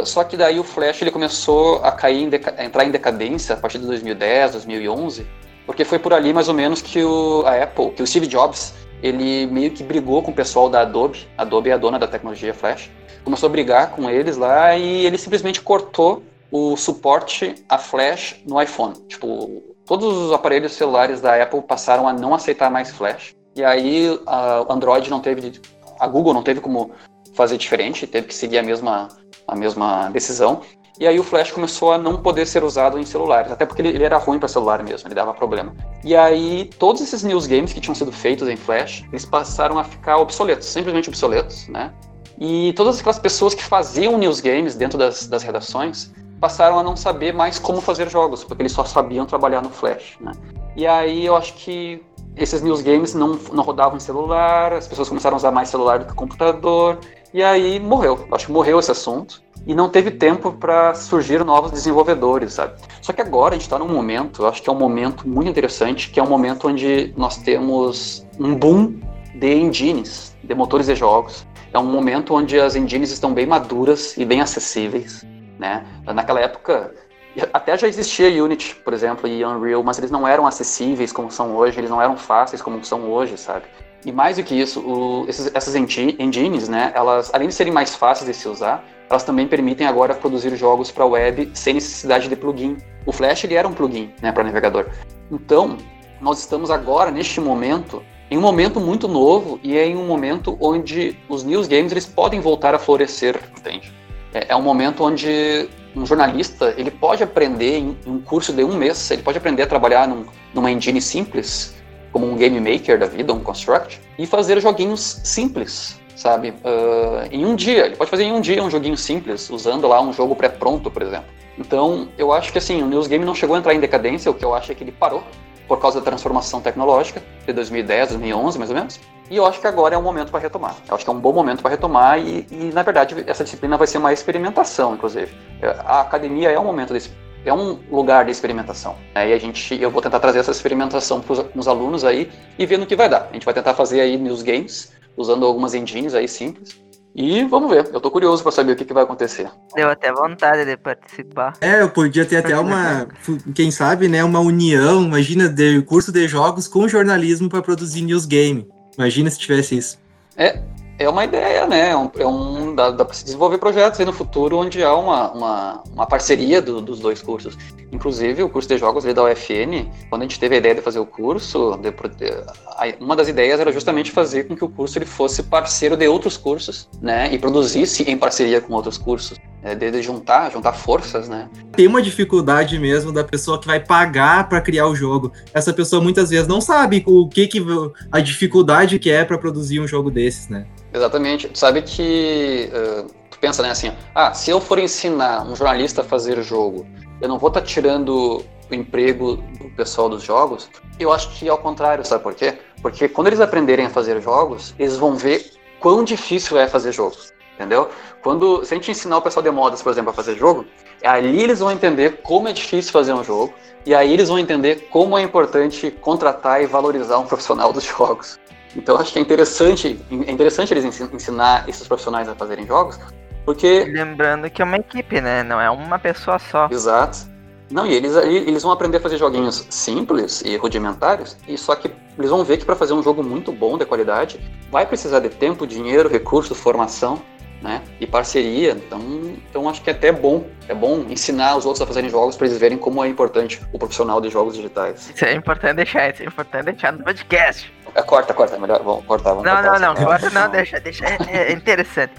Só que daí o Flash ele começou a cair, em a entrar em decadência a partir de 2010, 2011, porque foi por ali mais ou menos que o, a Apple, que o Steve Jobs, ele meio que brigou com o pessoal da Adobe. Adobe é a dona da tecnologia Flash. Começou a brigar com eles lá e ele simplesmente cortou o suporte a Flash no iPhone. Tipo, todos os aparelhos celulares da Apple passaram a não aceitar mais flash. E aí a Android não teve, a Google não teve como fazer diferente, teve que seguir a mesma, a mesma decisão. E aí o flash começou a não poder ser usado em celulares, até porque ele, ele era ruim para celular mesmo, ele dava problema. E aí todos esses news games que tinham sido feitos em flash, eles passaram a ficar obsoletos, simplesmente obsoletos, né? E todas aquelas pessoas que faziam news games dentro das, das redações passaram a não saber mais como fazer jogos, porque eles só sabiam trabalhar no Flash, né? E aí eu acho que esses news games não, não rodavam em celular, as pessoas começaram a usar mais celular do que computador, e aí morreu. Eu acho que morreu esse assunto e não teve tempo para surgir novos desenvolvedores, sabe? Só que agora a gente está num momento, acho que é um momento muito interessante, que é um momento onde nós temos um boom de engines, de motores de jogos. É um momento onde as engines estão bem maduras e bem acessíveis né? Naquela época, até já existia Unity, por exemplo, e Unreal, mas eles não eram acessíveis como são hoje, eles não eram fáceis como são hoje, sabe? E mais do que isso, o, esses, essas engines, né, elas, além de serem mais fáceis de se usar, elas também permitem agora produzir jogos para web sem necessidade de plugin. O Flash ele era um plugin, né, para navegador. Então, nós estamos agora neste momento em um momento muito novo e é em um momento onde os news games eles podem voltar a florescer, entende? é, é um momento onde um jornalista ele pode aprender em, em, um curso de um mês, ele pode aprender a trabalhar num, numa engine simples, como um game maker da vida, um construct, e fazer joguinhos simples, sabe? Uh, em um dia, ele pode fazer em um dia um joguinho simples, usando lá um jogo pré-pronto, por exemplo. Então, eu acho que assim, o News Game não chegou a entrar em decadência, o que eu acho é que ele parou por causa da transformação tecnológica de 2010, 2011, mais ou menos. E eu acho que agora é o momento para retomar. Eu acho que é um bom momento para retomar e, e, na verdade, essa disciplina vai ser uma experimentação, inclusive. A academia é um momento desse, é um lugar de experimentação. Né? E a gente, eu vou tentar trazer essa experimentação para os alunos aí e ver no que vai dar. A gente vai tentar fazer aí news games usando algumas engines aí simples. E vamos ver, eu tô curioso para saber o que, que vai acontecer. Deu até vontade de participar. É, eu podia ter até uma, quem sabe, né, uma união, imagina, de curso de jogos com jornalismo para produzir news game. Imagina se tivesse isso. É, é uma ideia, né? É um, é um dá, dá para se desenvolver projetos aí no futuro onde há uma, uma, uma parceria do, dos dois cursos. Inclusive, o curso de jogos ali da UFN, quando a gente teve a ideia de fazer o curso, de, uma das ideias era justamente fazer com que o curso ele fosse parceiro de outros cursos, né? E produzisse em parceria com outros cursos. É, de juntar, juntar forças, né? Tem uma dificuldade mesmo da pessoa que vai pagar para criar o jogo. Essa pessoa muitas vezes não sabe o que, que a dificuldade que é para produzir um jogo desses, né? Exatamente. Tu sabe que uh, tu pensa, né, assim, ah, se eu for ensinar um jornalista a fazer jogo, eu não vou estar tá tirando o emprego do pessoal dos jogos. Eu acho que é ao contrário, sabe por quê? Porque quando eles aprenderem a fazer jogos, eles vão ver quão difícil é fazer jogos. Entendeu? Quando, se a gente ensinar o pessoal de modas, por exemplo, a fazer jogo, ali eles vão entender como é difícil fazer um jogo, e aí eles vão entender como é importante contratar e valorizar um profissional dos jogos. Então acho que é interessante, é interessante eles ensinar esses profissionais a fazerem jogos, porque lembrando que é uma equipe, né? Não é uma pessoa só. Exato. Não, e eles, eles vão aprender a fazer joguinhos simples e rudimentares, e só que eles vão ver que para fazer um jogo muito bom, de qualidade, vai precisar de tempo, dinheiro, recurso, formação, né? E parceria. Então, então acho que é até bom, é bom ensinar os outros a fazerem jogos para eles verem como é importante o profissional de jogos digitais. Isso é importante deixar, isso é importante deixar no podcast. É, corta, corta, melhor, vamos cortar. Vamos não, cortar, não, não, corta, não, deixa, deixa, é, é interessante.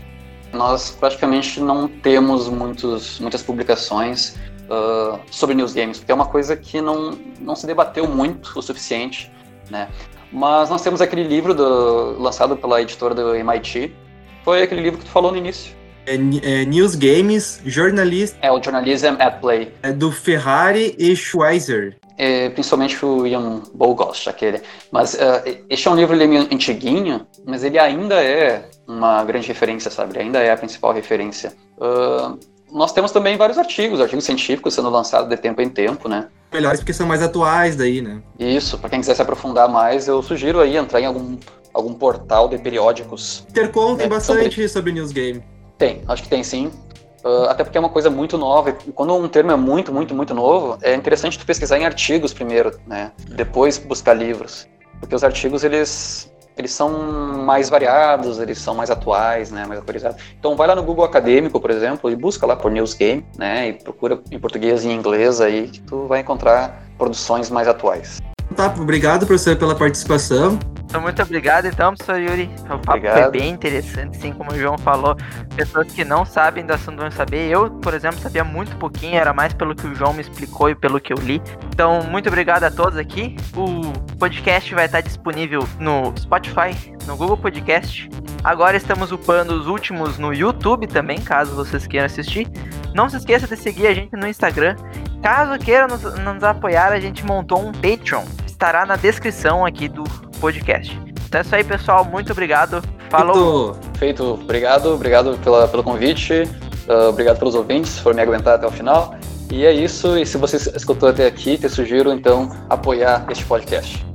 Nós praticamente não temos muitos, muitas publicações uh, sobre news games, porque é uma coisa que não, não se debateu muito o suficiente, né? Mas nós temos aquele livro do, lançado pela editora do MIT, foi aquele livro que tu falou no início. É, é News Games, Jornalista. É o Journalism at Play. É do Ferrari e Schweizer. É, principalmente o Ian Bogost, aquele. Mas uh, este é um livro meio antiguinho, mas ele ainda é uma grande referência, sabe? Ele ainda é a principal referência. Uh, nós temos também vários artigos, artigos científicos sendo lançados de tempo em tempo, né? Melhores porque são mais atuais daí, né? Isso, para quem quiser se aprofundar mais, eu sugiro aí entrar em algum, algum portal de periódicos. Intercom tem é, bastante sobre... sobre news game. Tem, acho que tem sim. Uh, até porque é uma coisa muito nova. E quando um termo é muito, muito, muito novo, é interessante tu pesquisar em artigos primeiro, né? Depois buscar livros. Porque os artigos, eles eles são mais variados, eles são mais atuais, né, mais atualizados. Então vai lá no Google Acadêmico, por exemplo, e busca lá por News Game, né, e procura em português e em inglês aí que tu vai encontrar produções mais atuais. Tá, obrigado, professor, pela participação. Então, muito obrigado, então, professor Yuri. O papo obrigado. foi bem interessante, assim como o João falou. Pessoas que não sabem do assunto vão saber. Eu, por exemplo, sabia muito pouquinho, era mais pelo que o João me explicou e pelo que eu li. Então, muito obrigado a todos aqui. O podcast vai estar disponível no Spotify, no Google Podcast. Agora estamos upando os últimos no YouTube também, caso vocês queiram assistir. Não se esqueça de seguir a gente no Instagram. Caso queira nos, nos apoiar, a gente montou um Patreon. Estará na descrição aqui do podcast. Então é isso aí, pessoal. Muito obrigado. Falou. Feito. Feito. Obrigado. Obrigado pela, pelo convite. Uh, obrigado pelos ouvintes por me aguentar até o final. E é isso. E se você escutou até aqui, te sugiro então apoiar este podcast.